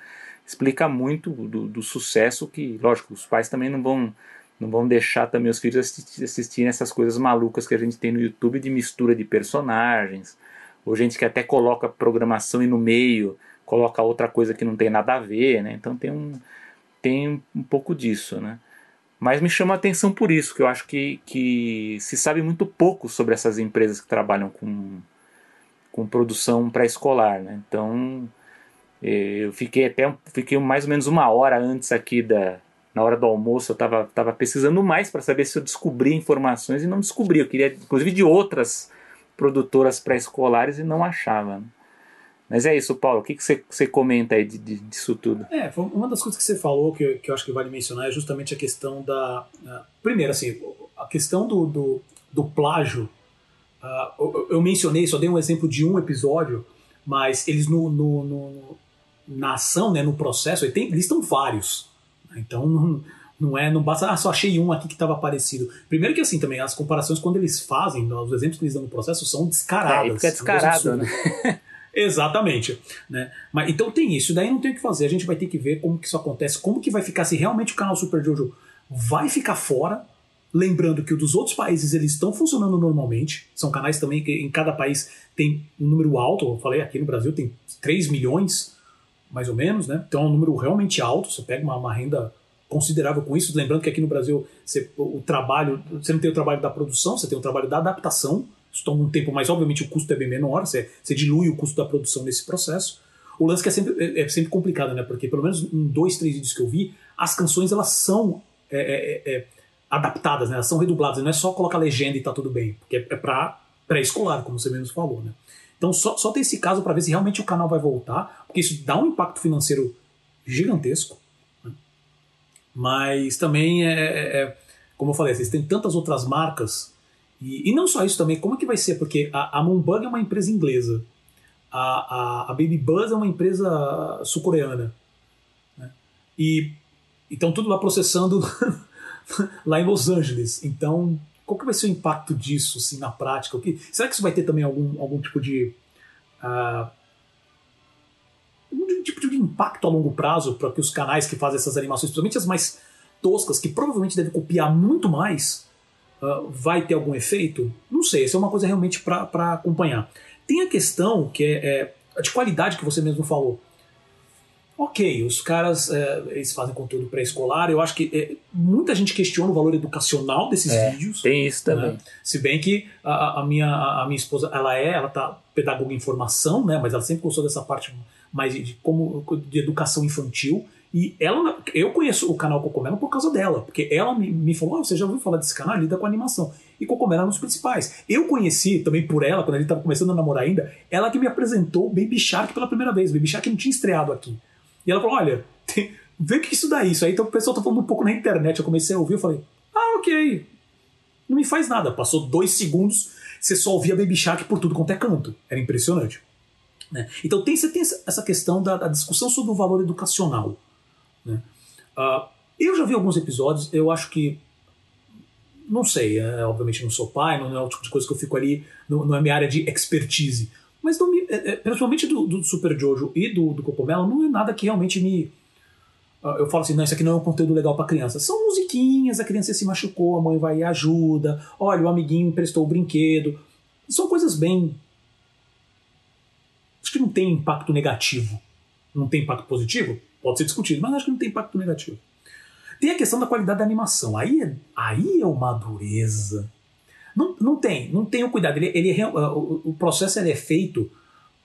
explica muito do, do sucesso que, lógico, os pais também não vão não vão deixar também os filhos assistirem essas coisas malucas que a gente tem no YouTube de mistura de personagens, ou gente que até coloca programação e no meio coloca outra coisa que não tem nada a ver, né? Então tem um, tem um pouco disso, né? Mas me chama a atenção por isso, que eu acho que, que se sabe muito pouco sobre essas empresas que trabalham com, com produção pré-escolar. Né? Então eu fiquei até fiquei mais ou menos uma hora antes aqui da. Na hora do almoço eu estava tava pesquisando mais para saber se eu descobria informações e não descobri. Eu queria, inclusive, de outras produtoras pré-escolares e não achava. Mas é isso, Paulo. O que, que você, você comenta aí de, de, disso tudo?
É, uma das coisas que você falou que, eu, que eu acho que vale mencionar é justamente a questão da. Uh, primeiro, assim, a questão do, do, do plágio. Uh, eu, eu, mencionei, só dei um exemplo de um episódio, mas eles no, no, no na ação, né, no processo, eles, tem, listam vários. Então não, não é, não basta, ah, só achei um aqui que estava parecido. Primeiro que assim também, as comparações quando eles fazem, os exemplos que eles dão no processo são descaradas.
É, fica descarado, né?
Exatamente. Né? Mas, então tem isso, daí não tem o que fazer. A gente vai ter que ver como que isso acontece, como que vai ficar, se realmente o canal Super Jojo vai ficar fora. Lembrando que o dos outros países eles estão funcionando normalmente. São canais também que em cada país tem um número alto. Eu falei aqui no Brasil tem 3 milhões, mais ou menos, né? Então é um número realmente alto. Você pega uma, uma renda considerável com isso. Lembrando que aqui no Brasil você, o trabalho, você não tem o trabalho da produção, você tem o trabalho da adaptação. Isso toma um tempo, mas obviamente o custo é bem menor, você, você dilui o custo da produção nesse processo. O lance que é sempre, é, é sempre complicado, né? Porque pelo menos em dois, três vídeos que eu vi, as canções elas são é, é, é adaptadas, né? Elas são redubladas, não é só colocar legenda e tá tudo bem, porque é, é para pré-escolar, como você mesmo falou, né? Então só, só tem esse caso para ver se realmente o canal vai voltar, porque isso dá um impacto financeiro gigantesco. Né? Mas também é, como eu falei, vocês têm tantas outras marcas e, e, não só isso também, como é que vai ser? Porque a, a é uma empresa inglesa, a, a, a Baby Buzz é uma empresa sul-coreana. Né? E então tudo lá processando lá em Los Angeles. Então, qual que vai ser o impacto disso assim, na prática? O que, será que isso vai ter também algum, algum tipo de. Uh, algum tipo de impacto a longo prazo para que os canais que fazem essas animações, principalmente as mais toscas, que provavelmente devem copiar muito mais, uh, vai ter algum efeito? Não sei, isso é uma coisa realmente para acompanhar. Tem a questão que é, é de qualidade que você mesmo falou. Ok, os caras é, eles fazem conteúdo pré-escolar. Eu acho que é, muita gente questiona o valor educacional desses
é,
vídeos.
Tem isso também. Né?
Se bem que a, a, minha, a minha esposa, ela é, ela tá pedagoga em formação, né? Mas ela sempre gostou dessa parte mais de, como de educação infantil. E ela, eu conheço o canal Cocomelo por causa dela, porque ela me, me falou: oh, você já ouviu falar desse canal? Lida com animação. E Cocomelo é um dos principais. Eu conheci também por ela, quando a gente estava começando a namorar ainda, ela que me apresentou Baby Shark pela primeira vez. Baby Shark não tinha estreado aqui. E ela falou: olha, tem, vê que isso dá isso. Aí então o pessoal tá falando um pouco na internet. Eu comecei a ouvir, eu falei: ah, ok. Não me faz nada. Passou dois segundos, você só ouvia Baby Shark por tudo quanto é canto. Era impressionante. Né? Então tem, você tem essa questão da, da discussão sobre o valor educacional. Né? Uh, eu já vi alguns episódios, eu acho que. Não sei, é, obviamente não sou pai, não é o tipo de coisa que eu fico ali, não, não é minha área de expertise. Mas não me, é, é, principalmente do, do, Super Jojo e do, do Cocomelo, não é nada que realmente me. Uh, eu falo assim, não, isso aqui não é um conteúdo legal para criança. São musiquinhas, a criança se machucou, a mãe vai e ajuda, olha, o amiguinho emprestou o brinquedo. São coisas bem. Acho que não tem impacto negativo. Não tem impacto positivo? Pode ser discutido, mas acho que não tem impacto negativo. Tem a questão da qualidade da animação. Aí é, aí é uma dureza. Não, não tem, não tem o cuidado. Ele, ele, o, o processo ele é feito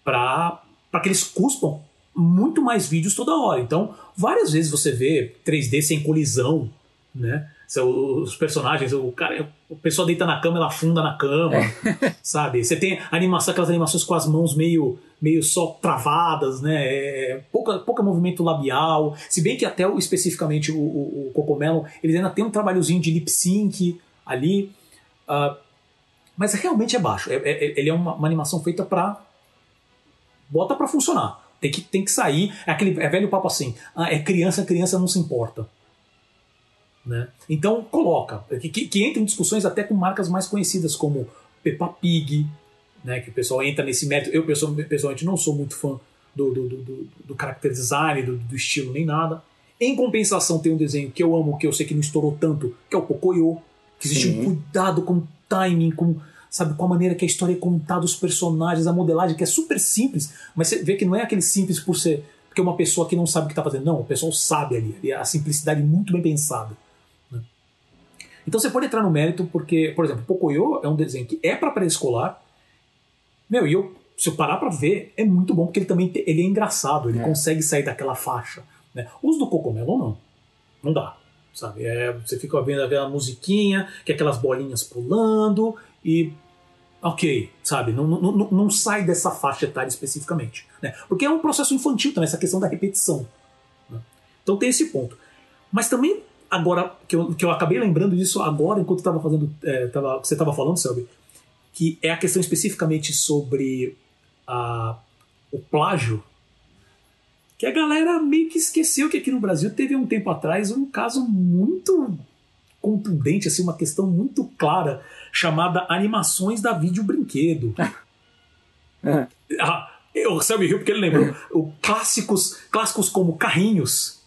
para que eles cuspam muito mais vídeos toda hora. Então, várias vezes você vê 3D sem colisão, né? Os personagens, o cara, o pessoal deita na cama, ela afunda na cama, é. sabe? Você tem animação, aquelas animações com as mãos meio, meio só travadas, né? É, pouca, pouca movimento labial. Se bem que até especificamente o, o, o Cocomelo, eles ainda tem um trabalhozinho de lip sync ali. Uh, mas realmente é baixo. É, é, ele é uma, uma animação feita para bota para funcionar. Tem que, tem que sair. É aquele é velho papo assim. Ah, é criança, criança não se importa. Né? Então coloca, que, que entra em discussões até com marcas mais conhecidas como Peppa Pig, né, que o pessoal entra nesse mérito. Eu, pessoalmente, não sou muito fã do, do, do, do, do character design, do, do, estilo, nem nada. Em compensação, tem um desenho que eu amo, que eu sei que não estourou tanto, que é o Pocoyo, que existe Sim. um cuidado com timing, com, sabe, com a maneira que a história é contada, os personagens, a modelagem, que é super simples, mas você vê que não é aquele simples por ser porque uma pessoa que não sabe o que está fazendo. Não, o pessoal sabe ali. A simplicidade muito bem pensada. Né? Então você pode entrar no mérito, porque, por exemplo, Pocoyo é um desenho que é para pré-escolar. Meu, e eu, se eu parar para ver, é muito bom, porque ele também ele é engraçado, ele é. consegue sair daquela faixa. Né? Os do Cocomelo não. Não dá. Sabe? É, você fica vendo aquela musiquinha, que é aquelas bolinhas pulando, e ok, sabe? Não, não, não, não sai dessa faixa etária especificamente. Né? Porque é um processo infantil também, essa questão da repetição. Né? Então tem esse ponto. Mas também, agora, que eu, que eu acabei lembrando disso agora, enquanto estava fazendo. É, tava, você estava falando, Selby, que é a questão especificamente sobre a, o plágio. Que a galera meio que esqueceu que aqui no Brasil teve um tempo atrás um caso muito contundente, assim, uma questão muito clara, chamada Animações da Vídeo Brinquedo. É. Ah, eu sabe Rio porque ele lembrou o clássicos, clássicos como Carrinhos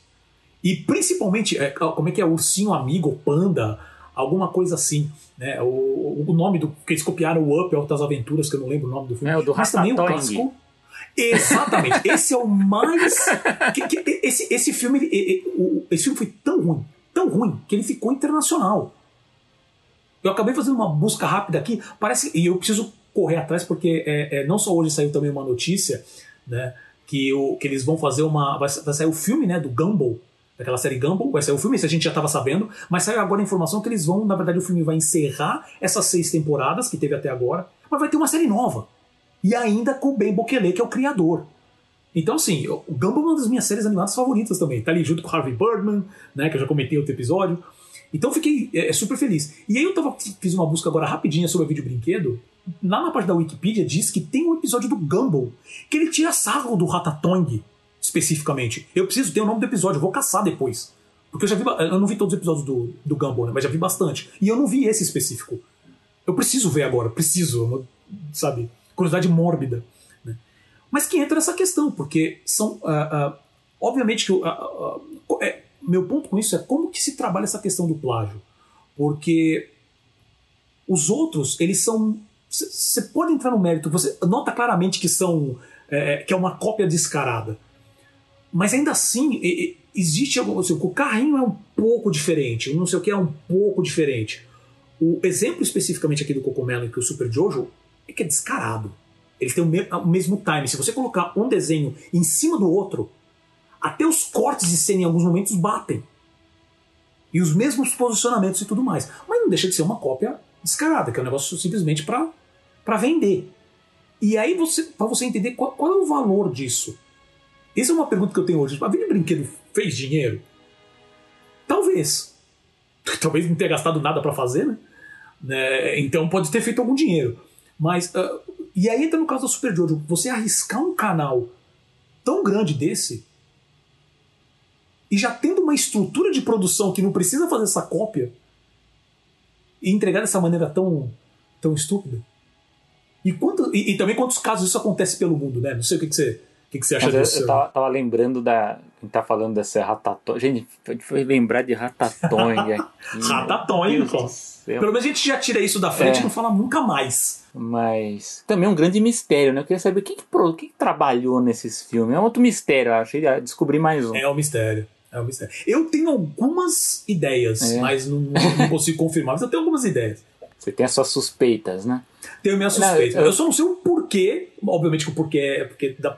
e principalmente é, como é que é Ursinho Amigo, Panda, alguma coisa assim, né? O, o nome do que eles copiaram o Up Altas Aventuras, que eu não lembro o nome do filme.
É, o do
Mas também o clássico Exatamente. esse é o mais. Que, que, esse, esse filme. Esse filme foi tão ruim, tão ruim, que ele ficou internacional. Eu acabei fazendo uma busca rápida aqui, parece. E eu preciso correr atrás, porque é, é, não só hoje saiu também uma notícia, né? Que, o, que eles vão fazer uma. Vai, vai sair o filme, né? Do Gumball, daquela série Gumball, vai sair o filme, isso a gente já estava sabendo, mas saiu agora a informação que eles vão, na verdade, o filme vai encerrar essas seis temporadas que teve até agora, mas vai ter uma série nova. E ainda com o Ben Bokele, que é o criador. Então, assim, o Gumball é uma das minhas séries animadas favoritas também. Tá ali junto com Harvey Birdman, né? Que eu já comentei outro episódio. Então fiquei é, é, super feliz. E aí eu tava, fiz uma busca agora rapidinha sobre o vídeo brinquedo. Lá na parte da Wikipedia diz que tem um episódio do Gumball que ele tira sarro do Ratatouille, especificamente. Eu preciso ter o nome do episódio, vou caçar depois. Porque eu já vi. Eu não vi todos os episódios do, do Gumball, né? Mas já vi bastante. E eu não vi esse específico. Eu preciso ver agora, preciso, sabe? Curiosidade mórbida. Né? Mas que entra nessa questão, porque são. Uh, uh, obviamente que. Uh, é, meu ponto com isso é como que se trabalha essa questão do plágio. Porque os outros, eles são. Você pode entrar no mérito, você nota claramente que são. É, é que é uma cópia descarada. Mas ainda assim, existe algum. Assim, o carrinho é um pouco diferente, o não sei o que é um pouco diferente. O exemplo especificamente aqui do Cocomelo e que o Super Jojo é que é descarado. Eles têm o, me o mesmo time. Se você colocar um desenho em cima do outro, até os cortes de cena em alguns momentos batem. E os mesmos posicionamentos e tudo mais. Mas não deixa de ser uma cópia descarada, que é um negócio simplesmente para vender. E aí, você, para você entender qual, qual, é o valor disso. Essa é uma pergunta que eu tenho hoje. A Vida Brinquedo fez dinheiro? Talvez. Talvez não tenha gastado nada para fazer, né? né? Então pode ter feito algum dinheiro. Mas. Uh, e aí entra no caso da Super Jojo. Você arriscar um canal tão grande desse e já tendo uma estrutura de produção que não precisa fazer essa cópia e entregar dessa maneira tão, tão estúpida. E, quanto, e, e também quantos casos isso acontece pelo mundo, né? Não sei o que, que você. O que, que você acha
Mas
disso?
Eu, tava, tava, lembrando da. Quem tá falando dessa Ratatouille. Gente, foi lembrar de Ratatouille aqui.
Ratatouille, Pelo menos a gente já tira isso da frente é. e não fala nunca mais.
Mas também é um grande mistério, né? Eu queria saber quem que, quem que trabalhou nesses filmes. É um outro mistério, eu achei. Descobri mais um.
É um mistério. É um mistério. Eu tenho algumas ideias, é. mas não, não consigo confirmar, mas eu tenho algumas ideias.
Você tem as suas suspeitas, né?
Tenho minhas suspeitas. Não, eu, eu, só não sei o porquê. Obviamente que o porquê é porque dá,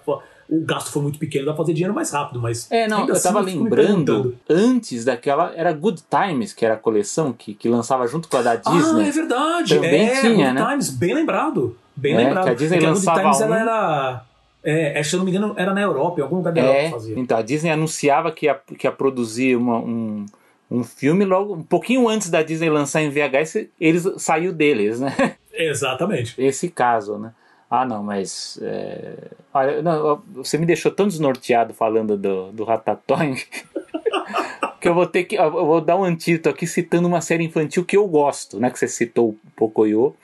o gasto foi muito pequeno, dá pra fazer dinheiro mais rápido, mas.
É, não, eu assim, tava lembrando, antes daquela. Era Good Times, que era a coleção que, que lançava junto com a da Disney.
Ah, é verdade. Também é, tinha, Good né? Times, bem lembrado. Bem é, lembrado.
Que a Disney Porque lançava a Good Times
um... ela era é, é, se eu não me engano, era na Europa, em algum lugar da é, Europa fazia.
Então, a Disney anunciava que ia, que ia produzir uma, um, um filme logo, um pouquinho antes da Disney lançar em VHS, eles saiu deles, né?
Exatamente.
Esse caso, né? Ah, não, mas. É... Olha, não, você me deixou tão desnorteado falando do, do Ratatouille que eu vou ter que. Eu vou dar um antídoto aqui citando uma série infantil que eu gosto, né? Que você citou o Pocoyo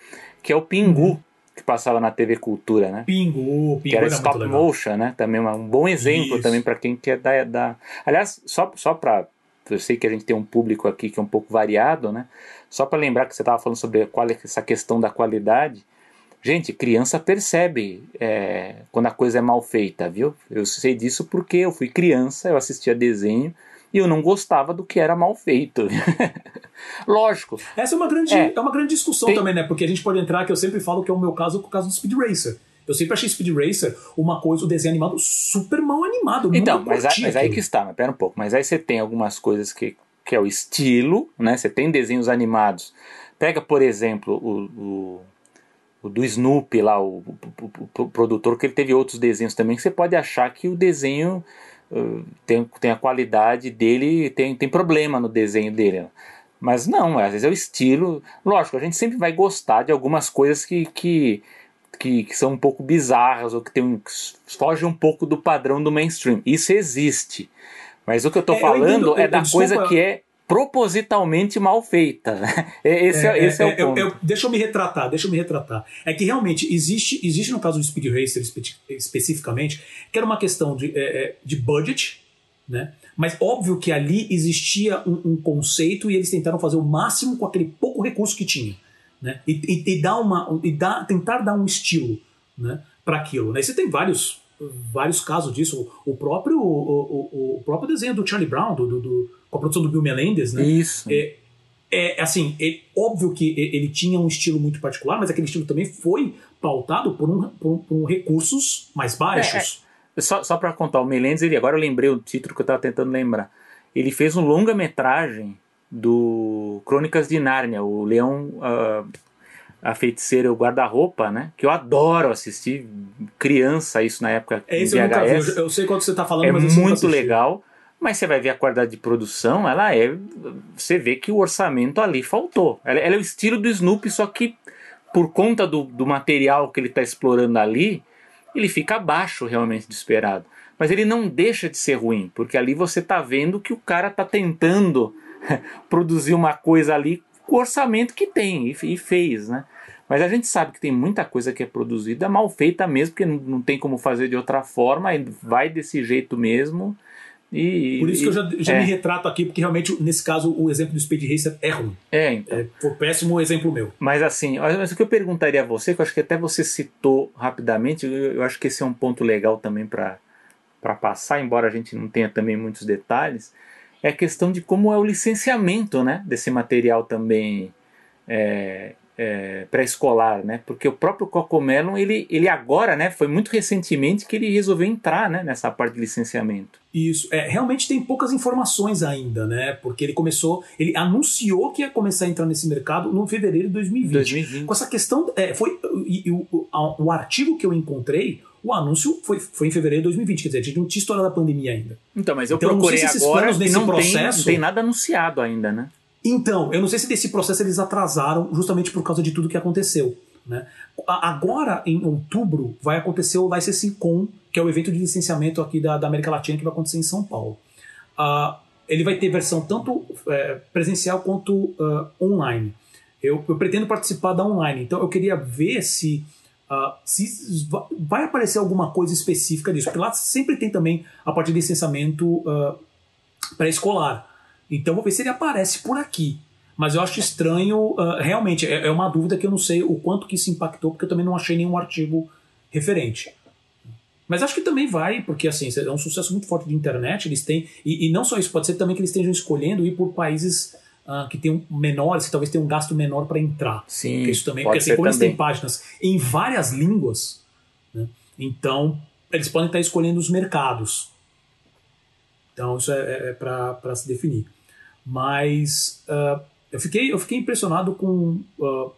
que é o Pingu. Uhum que passava na TV Cultura, né?
Pingu, Pingu
que era, era stop motion, né? Também um bom exemplo Isso. também para quem quer dar, dar. Aliás, só só para eu sei que a gente tem um público aqui que é um pouco variado, né? Só para lembrar que você estava falando sobre qual, essa questão da qualidade. Gente, criança percebe é, quando a coisa é mal feita, viu? Eu sei disso porque eu fui criança, eu assistia desenho e eu não gostava do que era mal feito. Lógico.
Essa é uma grande, é, é uma grande discussão tem... também, né? Porque a gente pode entrar, que eu sempre falo que é o meu caso com o caso do Speed Racer. Eu sempre achei Speed Racer uma coisa, o desenho animado super mal animado.
Então, mas, aí, mas aí que está, mas pera um pouco. Mas aí você tem algumas coisas que, que é o estilo, né? Você tem desenhos animados. Pega, por exemplo, o, o, o do Snoopy lá, o, o, o, produtor, que ele teve outros desenhos também, que você pode achar que o desenho tem, tem a qualidade dele, tem, tem problema no desenho dele. Mas não, às vezes é o estilo. Lógico, a gente sempre vai gostar de algumas coisas que, que, que, que são um pouco bizarras ou que, tem, que fogem um pouco do padrão do mainstream. Isso existe. Mas o que eu estou é, falando eu entendo, é da coisa que é propositalmente mal feita. Esse é, é esse é, é, o ponto. Eu, eu,
deixa eu me retratar, deixa eu me retratar. É que realmente existe, existe no caso do Speed Racer espe especificamente, que era uma questão de, é, é, de budget, né? Mas óbvio que ali existia um, um, conceito e eles tentaram fazer o máximo com aquele pouco recurso que tinha. Né? E, e, e dar uma, e dar, tentar dar um estilo né, para aquilo. Né? E você tem vários, vários casos disso. O próprio, o, o, o próprio desenho do Charlie Brown, do, do com a produção do Bill Melendez, né?
Isso.
É, é assim, é, óbvio que ele tinha um estilo muito particular, mas aquele estilo também foi pautado por, um, por, por recursos mais baixos.
É, é. Só, só para contar, o Melendez, ele, agora eu lembrei o título que eu estava tentando lembrar. Ele fez um longa-metragem do Crônicas de Nárnia, o Leão, uh, a Feiticeira, o Guarda-Roupa, né? Que eu adoro assistir, criança, isso na época
é, esse eu, nunca vi. eu sei quando você está falando,
é
mas
muito legal. Mas você vai ver a qualidade de produção, ela é. Você vê que o orçamento ali faltou. Ela, ela é o estilo do Snoopy, só que por conta do, do material que ele está explorando ali, ele fica abaixo realmente do esperado. Mas ele não deixa de ser ruim, porque ali você está vendo que o cara está tentando produzir uma coisa ali com o orçamento que tem e, e, fez, né? Mas a gente sabe que tem muita coisa que é produzida mal feita mesmo, porque não, tem como fazer de outra forma, vai desse jeito mesmo. E,
Por isso que eu já, já é. me retrato aqui, porque realmente, nesse caso, o exemplo do Speed Racer é ruim.
É, então. É,
foi péssimo exemplo meu.
Mas assim, mas o que eu perguntaria a você, que eu acho que até você citou rapidamente, eu, eu acho que esse é um ponto legal também para passar, embora a gente não tenha também muitos detalhes, é a questão de como é o licenciamento né, desse material também é, é, pré-escolar, né? Porque o próprio Cocomelon, ele, ele agora, né? Foi muito recentemente que ele resolveu entrar, né? Nessa parte de licenciamento.
Isso, é, realmente tem poucas informações ainda, né? Porque ele começou, ele anunciou que ia começar a entrar nesse mercado no fevereiro de 2020.
2020.
Com essa questão, é, foi e, e, o, o artigo que eu encontrei, o anúncio foi, foi em fevereiro de 2020, quer dizer, a gente não tinha história da pandemia ainda.
Então, mas eu então, procurei não agora e não processo, tem, não tem nada anunciado ainda, né?
Então, eu não sei se desse processo eles atrasaram justamente por causa de tudo que aconteceu. Né? Agora, em outubro, vai acontecer o Licensing Com, que é o evento de licenciamento aqui da, da América Latina que vai acontecer em São Paulo. Uh, ele vai ter versão tanto é, presencial quanto uh, online. Eu, eu, pretendo participar da online, então eu queria ver se, uh, se vai aparecer alguma coisa específica disso, porque lá sempre tem também a parte de licenciamento pré-escolar. Então vou ver se ele aparece por aqui. Mas eu acho estranho, uh, realmente, é, é, uma dúvida que eu não sei o quanto que isso impactou, porque eu também não achei nenhum artigo referente. Mas acho que também vai, porque assim, é um sucesso muito forte de internet, eles têm. E, e não só isso, pode ser também que eles estejam escolhendo ir por países uh, que tenham menores, que talvez tenham um gasto menor para entrar.
Sim.
Porque isso também, porque assim, como também. eles têm páginas em várias línguas, né, então eles podem estar escolhendo os mercados. Então isso é, é, é para se definir. Mas uh, eu, fiquei, eu fiquei impressionado com. Uh,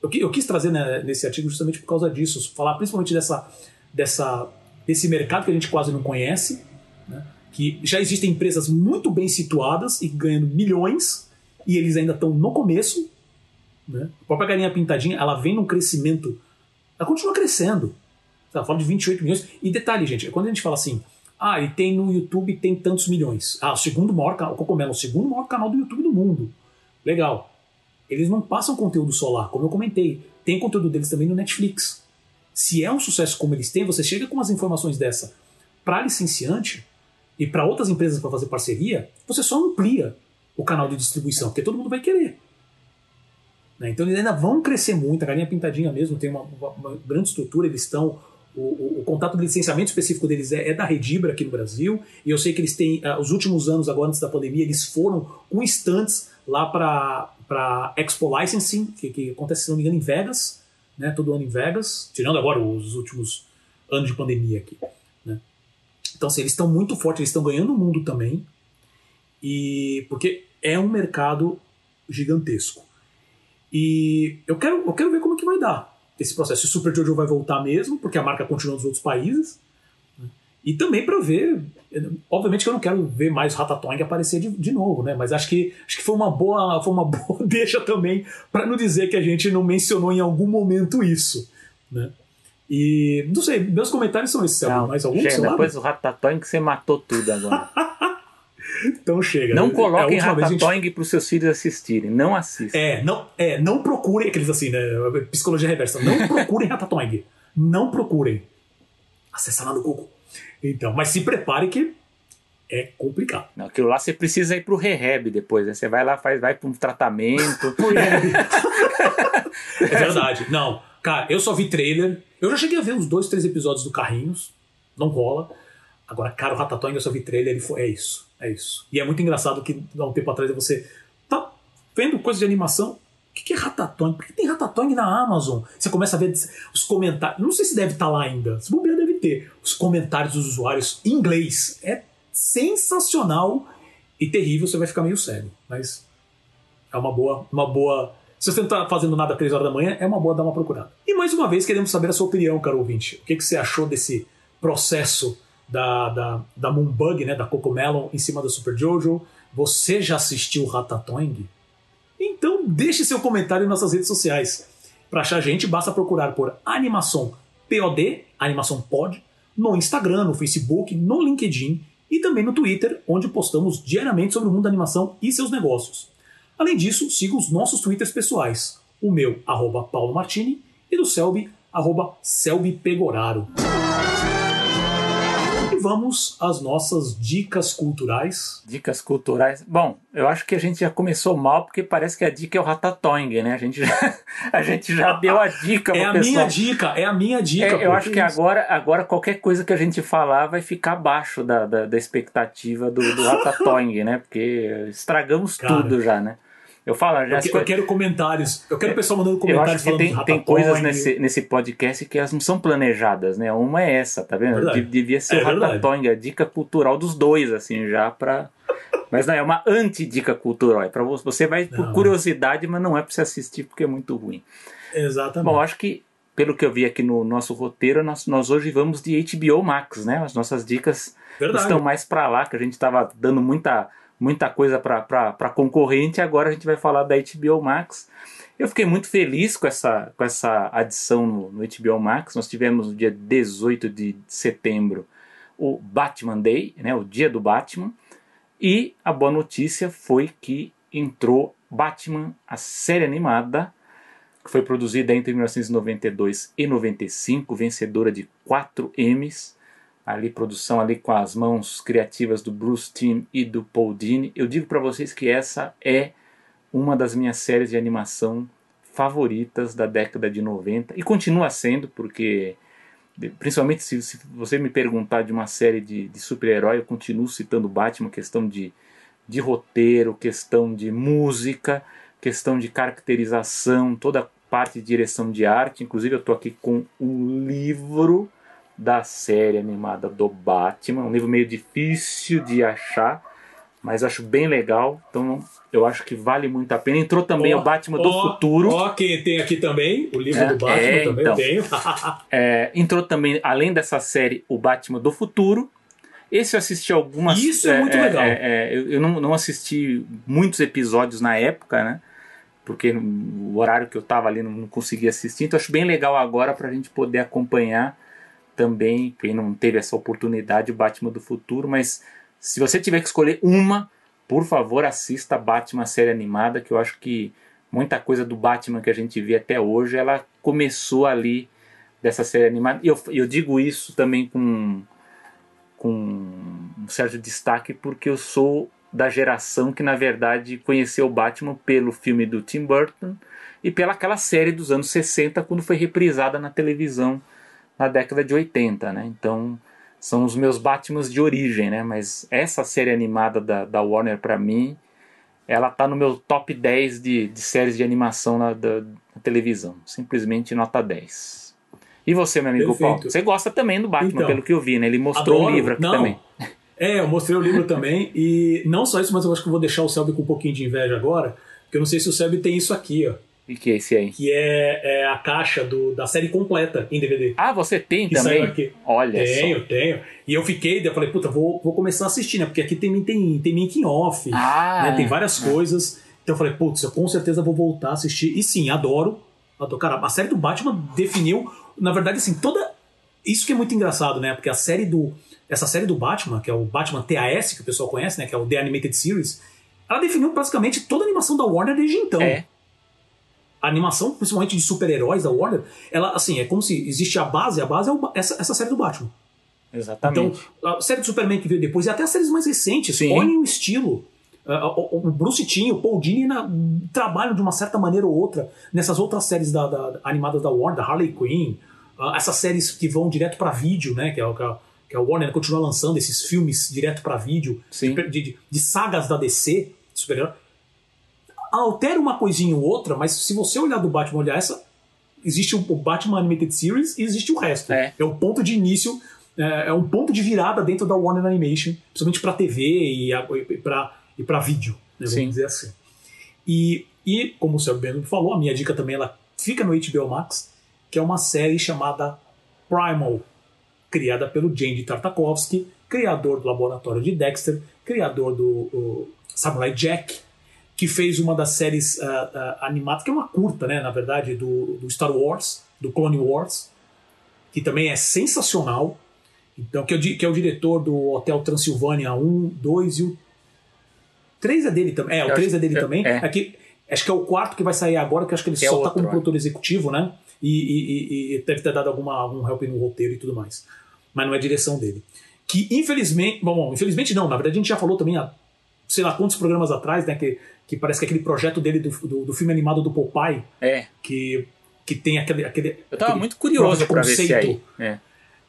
eu, eu, quis trazer né, nesse artigo justamente por causa disso, falar principalmente dessa, dessa, desse mercado que a gente quase não conhece, né, que já existem empresas muito bem situadas e ganhando milhões, e eles ainda estão no começo. Né? A própria galinha pintadinha, ela vem num crescimento, ela continua crescendo. Ela fala de 28 milhões. E detalhe, gente, quando a gente fala assim, ah, e tem no YouTube tem tantos milhões. Ah, o segundo maior canal, o Cocomelo, o segundo maior canal do YouTube do mundo. Legal. eles não passam conteúdo lá, como eu comentei. Tem conteúdo deles também no Netflix. Se é um sucesso como eles têm, você chega com umas informações dessa para licenciante e para outras empresas para fazer parceria, você só amplia o canal de distribuição, porque todo mundo vai querer. Né? Então eles ainda vão crescer muito. A galinha pintadinha mesmo tem uma, uma grande estrutura, eles estão. O, o, de licenciamento específico deles é, é, da Redibra aqui no Brasil. E eu sei que eles têm, uh, os últimos anos, agora antes da pandemia, eles foram com instantes lá para Expo Licensing, que, que, acontece, se não me engano, em Vegas, né? todo ano em Vegas, tirando agora os últimos anos de pandemia aqui. Né? Então, assim, eles estão muito fortes, eles estão ganhando o mundo também. E porque é um mercado gigantesco. E eu quero, eu quero ver como que vai dar esse processo. Se o Super Jojo vai voltar mesmo, porque a marca continua nos outros países. Né? E também para ver. Obviamente que eu não quero ver mais Ratatouille aparecer de, de novo, né? Mas acho que, acho que foi uma boa, foi uma boa deixa também para não dizer que a gente não mencionou em algum momento isso, né? E não sei, meus comentários são esses. Não, mais algum?
Chega, depois do Ratatouille que você matou tudo agora.
Então chega.
Não coloquem Ratatouille gente... para os seus filhos assistirem. Não assistam.
É, não, é, não procurem, aqueles assim, né? Psicologia reversa. Não procurem Ratatouille. Não procurem. Acessa lá no Google. Então, mas se prepare que é complicado.
Não, aquilo lá você precisa ir pro rehab depois, né? Você vai lá, faz, vai para um tratamento.
é verdade. Não, cara, eu só vi trailer. Eu já cheguei a ver uns dois, três episódios do Carrinhos. Não rola. Agora, cara, o Ratatouille eu só vi trailer e foi, é isso. É isso. E é muito engraçado que há um tempo atrás você tá vendo coisa de animação. O que é Ratatouille? Por que tem Ratatouille na Amazon? Você começa a ver os comentários. Não sei se deve estar tá lá ainda. Se bobear, deve ter. Os comentários dos usuários em inglês. É sensacional e terrível. Você vai ficar meio cego. Mas é uma boa, uma boa. Se você não está fazendo nada às 3 horas da manhã, é uma boa dar uma procurada. E mais uma vez, queremos saber a sua opinião, caro ouvinte. O que, que você achou desse processo da, da, da Moonbug, né, da Cocomelon, em cima da Super Jojo. Você já assistiu Ratatouille? Então deixe seu comentário em nossas redes sociais. Para achar a gente, basta procurar por Animação POD, Animação Pod, no Instagram, no Facebook, no LinkedIn e também no Twitter, onde postamos diariamente sobre o mundo da animação e seus negócios. Além disso, siga os nossos Twitters pessoais, o meu, arroba Paulo Martini, e do Selby, arroba Selby Pegoraro vamos às nossas dicas culturais.
Dicas culturais. Bom, eu acho que a gente já começou mal porque parece que a dica é o Ratatouille, né? A gente já, a gente já deu a dica
É a pessoal. minha dica, é a minha dica.
É, eu acho que agora, agora qualquer coisa que a gente falar vai ficar abaixo da, da, da expectativa do, do Ratatouille, né? Porque estragamos Cara, tudo já, né? Eu falo, já.
Eu, eu quero comentários. Eu quero o pessoal mandando comentários
eu acho que tem, tem coisas nesse, nesse podcast que elas não são planejadas, né? Uma é essa, tá vendo? Verdade. Devia ser é, o Ratatouille, a dica cultural dos dois, assim, já pra. Mas não, é uma anti-dica cultural. É pra você, você vai por curiosidade, mas não é pra você assistir porque é muito ruim.
Exatamente.
Bom, acho que, pelo que eu vi aqui no nosso roteiro, nós, nós hoje vamos de HBO Max, né? As nossas dicas Verdade. estão mais pra lá, que a gente tava dando muita muita coisa para concorrente. Agora a gente vai falar da HBO Max. Eu fiquei muito feliz com essa, com essa adição no, no HBO Max. Nós tivemos no dia 18 de setembro o Batman Day, né, o dia do Batman. E a boa notícia foi que entrou Batman, a série animada, que foi produzida entre 1992 e 95, vencedora de 4 Emmys ali produção ali com as mãos criativas do Bruce Timm e do Paul Dini. Eu digo para vocês que essa é uma das minhas séries de animação favoritas da década de 90 e continua sendo porque principalmente se, se você me perguntar de uma série de, de super-herói, eu continuo citando Batman, questão de, de roteiro, questão de música, questão de caracterização, toda a parte de direção de arte. Inclusive eu estou aqui com um livro da série animada do Batman. Um livro meio difícil de achar, mas acho bem legal. Então eu acho que vale muito a pena. Entrou também oh, o Batman oh, do Futuro.
Ó, oh, quem tem aqui também, o livro é, do Batman é, também então, eu tenho.
é, entrou também, além dessa série, o Batman do Futuro. Esse eu assisti algumas.
Isso é, é muito legal.
É, é, eu, eu não, não assisti muitos episódios na época, né? Porque o horário que eu tava ali não, não conseguia assistir. Então acho bem legal agora para a gente poder acompanhar também, quem não teve essa oportunidade, o Batman do Futuro, mas se você tiver que escolher uma, por favor, assista Batman série animada, que eu acho que muita coisa do Batman que a gente vê até hoje, ela começou ali dessa série animada. E eu, eu digo isso também com, com um certo destaque porque eu sou da geração que na verdade conheceu o Batman pelo filme do Tim Burton e pela aquela série dos anos 60 quando foi reprisada na televisão na década de 80, né? Então são os meus Batmans de origem, né? Mas essa série animada da, da Warner para mim ela tá no meu top 10 de, de séries de animação na, da, na televisão. Simplesmente nota 10. E você, meu amigo
Perfeito.
Paulo? Você gosta também do Batman,
Então,
pelo que eu vi, né? Ele mostrou
Adoro.
o livro aqui
Não.
também.
É, eu mostrei o livro também, e não só isso, mas eu acho que eu vou deixar o Selby com um pouquinho de inveja agora, porque eu não sei se o Selby tem isso aqui, ó,
E que é esse aí?
que é, é a caixa do, da série completa em DVD.
Ah, você tem
Que
também? Olha
Tenho,
só.
tenho. E eu fiquei, eu falei, puta, vou, vou começar a assistir, né? Porque aqui tem, tem, tem making off,
Ah,
né? tem
é.
várias coisas. Então eu falei, putz, eu com certeza vou voltar a assistir. E sim, adoro. adoro. Cara, a série do Batman definiu, na verdade, assim, toda. Isso que é muito engraçado, né? Porque a série do. Essa série do Batman, que é o Batman TAS, que o pessoal conhece, né? Que é o The Animated Series, ela definiu basicamente toda a animação da Warner desde então.
É.
A animação, principalmente de super-heróis da Warner, ela, assim, é como se existe a base, a base é o essa, essa série do Batman.
Exatamente.
Então, a série do Superman que veio depois, e até as séries mais recentes,
Sim.
olhem o estilo. Uh, O o Bruce Timm, o Paul Dini trabalham de uma certa maneira ou outra nessas outras séries da, da- animadas da Warner, da Harley Quinn, uh, essas séries que vão direto para vídeo, né? Que é, que a, que a Warner continua lançando esses filmes direto para vídeo, de, de- de sagas da DC, super-herói. Altera uma coisinha ou outra, mas se você olhar do Batman, olhar essa, existe o Batman Animated Series e existe o resto.
É.
o ponto de início, é, é um ponto de virada dentro da Warner Animation, principalmente para TV e, e para e para vídeo, né, vamos
Sim.
dizer assim. E, e como o Sérgio Bento falou, a minha dica também ela fica no HBO Max, que é uma série chamada Primal, criada pelo James Tartakovsky, criador do Laboratório de Dexter, criador do Samurai Jack, que fez uma das séries ah, ah, animadas, que é uma curta, né, na verdade, do, do Star Wars, do Clone Wars, que também é sensacional. Então, que é o, que é o diretor do Hotel Transilvânia 1, 2 e o 3 é dele também. É, o
Eu
3
acho-
é dele
é-
também.
é.
Aqui, acho que é o quarto que vai sair agora, que acho que ele
é
só tá como
é.
produtor executivo, né? E, e- e- deve ter dado alguma, algum help no roteiro e tudo mais. Mas não é direção dele. Que infelizmente. Bom, bom, infelizmente não. Na verdade, a gente já falou também há sei lá quantos programas atrás, né? Que, que parece que aquele projeto dele do, do, do filme animado do Popeye,
É.
que, que tem aquele. aquele
Eu tava
aquele
muito curioso
de
ver aí. É.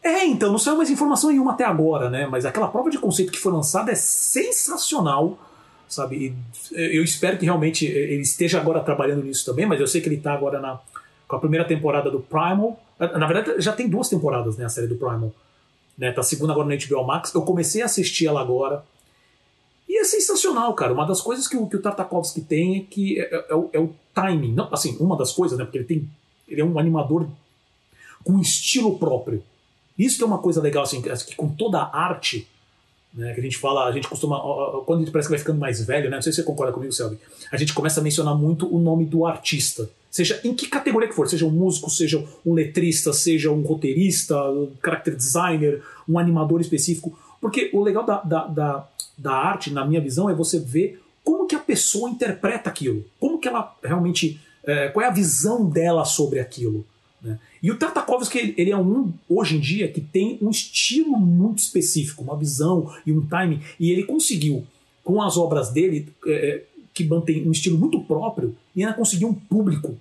É, então, não saiu mais informação nenhuma até agora, né? Mas aquela prova de conceito que foi lançada é sensacional, sabe? E eu espero que realmente ele esteja agora trabalhando nisso também, mas eu sei que ele tá agora na, com a primeira temporada do Primal. Na verdade, já tem duas temporadas, né? A série do Primal. Né? Tá a segunda agora no HBO Max. Eu comecei a assistir ela agora. É sensacional, cara. Uma das coisas que o, que o Tartakovsky tem é que é, é o, é o timing. Não, assim, uma das coisas, né? Porque ele tem. Ele é um animador com estilo próprio. Isso que é uma coisa legal, assim, que com toda a arte, né, que a gente fala, a gente costuma, quando a gente parece que vai ficando mais velho, né, não sei se você concorda comigo, Selby, a gente começa a mencionar muito o nome do artista, seja em que categoria que for, seja um músico, seja um letrista, seja um roteirista, um character designer, um animador específico, porque o legal da, da, da, da arte, na minha visão, é você ver como que a pessoa interpreta aquilo, como que ela realmente, é, qual é a visão dela sobre aquilo. Né? E o Tartakovsky, ele é um, hoje em dia, que tem um estilo muito específico, uma visão e um timing, e ele conseguiu, com as obras dele, é, que mantém um estilo muito próprio, e ainda conseguiu um público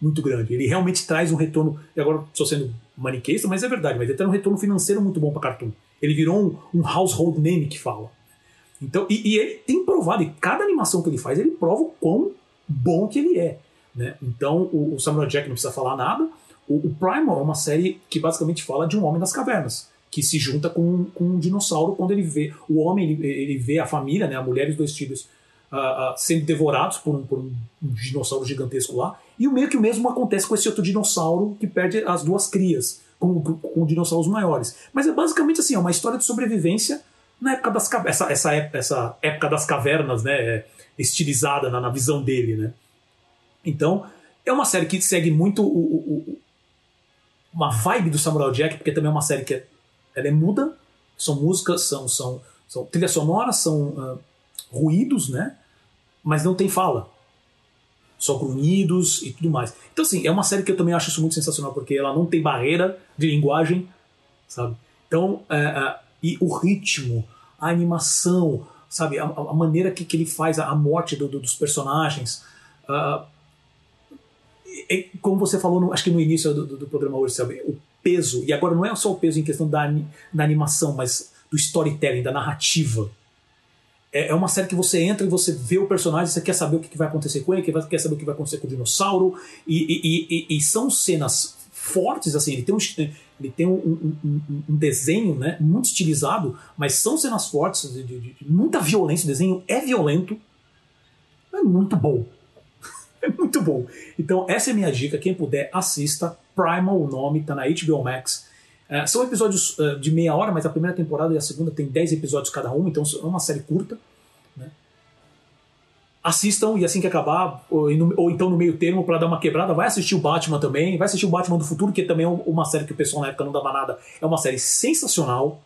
muito grande. Ele realmente traz um retorno, e agora estou sendo maniqueísta, mas é verdade, mas ele traz um retorno financeiro muito bom para Cartoon. Ele virou um, um household name que fala. Então, e, e ele tem provado, e cada animação que ele faz, ele prova o quão bom que ele é. Né? Então, o, o Samurai Jack não precisa falar nada. O, o Primal é uma série que basicamente fala de um homem das cavernas, que se junta com, com um dinossauro quando ele vê. O homem ele, ele vê a família, né, a mulher e os dois filhos, ah, ah, sendo devorados por, um, por um, dinossauro gigantesco lá. E meio que o mesmo acontece com esse outro dinossauro que perde as duas crias, com, com dinossauros maiores. Mas é basicamente assim, é uma história de sobrevivência na época das essa, essa, ép- essa época das cavernas, né, é, estilizada na, na visão dele, né. Então, é uma série que segue muito o, o- o- uma vibe do Samurai Jack, porque também é uma série que é, ela é muda, são músicas, são, são, são trilhas sonoras, são ah, ruídos, né, mas não tem fala. só grunhidos e tudo mais. Então, assim, é uma série que eu também acho isso muito sensacional, porque ela não tem barreira de linguagem, sabe? Então, é, é, e o ritmo, a animação, sabe? A, a maneira que, que ele faz a, a morte do, do, dos personagens. Uh, é, como você falou, no, acho que no início do, do, programa hoje, sabe? O peso, e agora não é só o peso em questão da, da animação, mas do storytelling, da narrativa. É, é uma série que você entra e você vê o personagem, você quer saber o que vai acontecer com ele, quer saber o que vai acontecer com o dinossauro, e, e, e, e são cenas fortes, assim, ele tem um, ele tem um, um, um, um, desenho né, muito estilizado, mas são cenas fortes, de, de, de, muita violência, o desenho é violento, é muito bom. é muito bom. Então, essa é minha dica. Quem puder, assista. Primal, o nome, tá na HBO Max. É, são episódios uh, de meia hora, mas a primeira temporada e a segunda tem 10 episódios cada um, então é uma série curta. Assistam e assim que acabar, ou, ou então no meio termo, para dar uma quebrada, vai assistir o Batman também, vai assistir o Batman do Futuro, que também é uma série que o pessoal na época não dava nada. É uma série sensacional.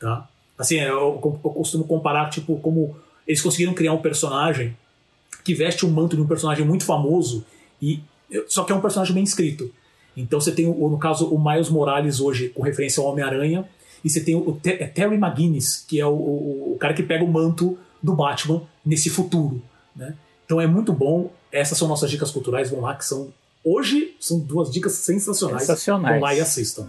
Tá? Assim, eu, eu costumo comparar, tipo, como eles conseguiram criar um personagem que veste o manto de um personagem muito famoso, e só que é um personagem bem escrito. Então você tem, no caso, o Miles Morales hoje, com referência ao Homem-Aranha, e você tem o é Terry McGuinness, que é o, o, o, cara que pega o manto do Batman nesse futuro. Né? Então é muito bom. Essas são nossas dicas culturais, vão lá, que são. Hoje são duas dicas sensacionais.
Sensacionais.
Vão lá e assistam.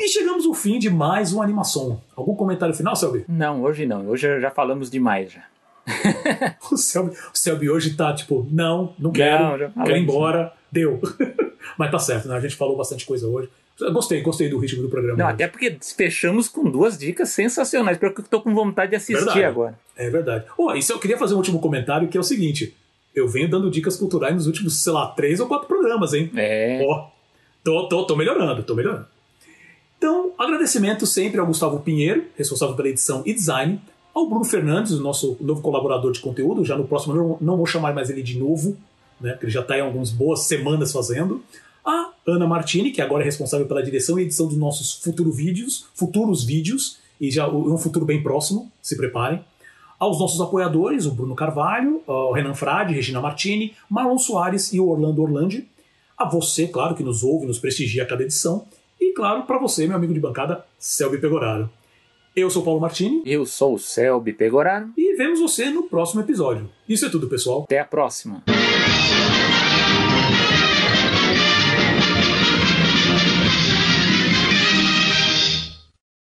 E chegamos ao fim de mais uma animação. Algum comentário final, Selby?
Não, hoje não. Hoje já falamos demais já.
o, Selby, o Selby hoje tá tipo, não, não quero, não, quero ir embora, deu. Mas tá certo, né? A gente falou bastante coisa hoje. Gostei, gostei do ritmo do programa.
Não, até porque fechamos com duas dicas sensacionais, porque eu tô com vontade de assistir
verdade.
agora.
É verdade. Oh, isso eu queria fazer um último comentário, que é o seguinte. Eu venho dando dicas culturais nos últimos, sei lá, três ou quatro programas, hein?
É.
Ó, oh, tô, tô, tô melhorando, tô melhorando. Então, agradecimento sempre ao Gustavo Pinheiro, responsável pela edição e design, ao Bruno Fernandes, o nosso novo colaborador de conteúdo. Já no próximo não, não vou chamar mais ele de novo, né, porque ele já está aí há algumas boas semanas fazendo. A Ana Martini, que agora é responsável pela direção e edição dos nossos futuros vídeos, futuros vídeos, e já um futuro bem próximo, se preparem. Aos nossos apoiadores, o Bruno Carvalho, o Renan Frade, Regina Martini, Marlon Soares e o Orlando Orlandi. A você, claro, que nos ouve, nos prestigia a cada edição. E, claro, para você, meu amigo de bancada, Selby Pegoraro. Eu sou o Paulo Martini.
Eu sou o Selby Pegoraro.
E vemos você no próximo episódio. Isso é tudo, pessoal.
Até a próxima.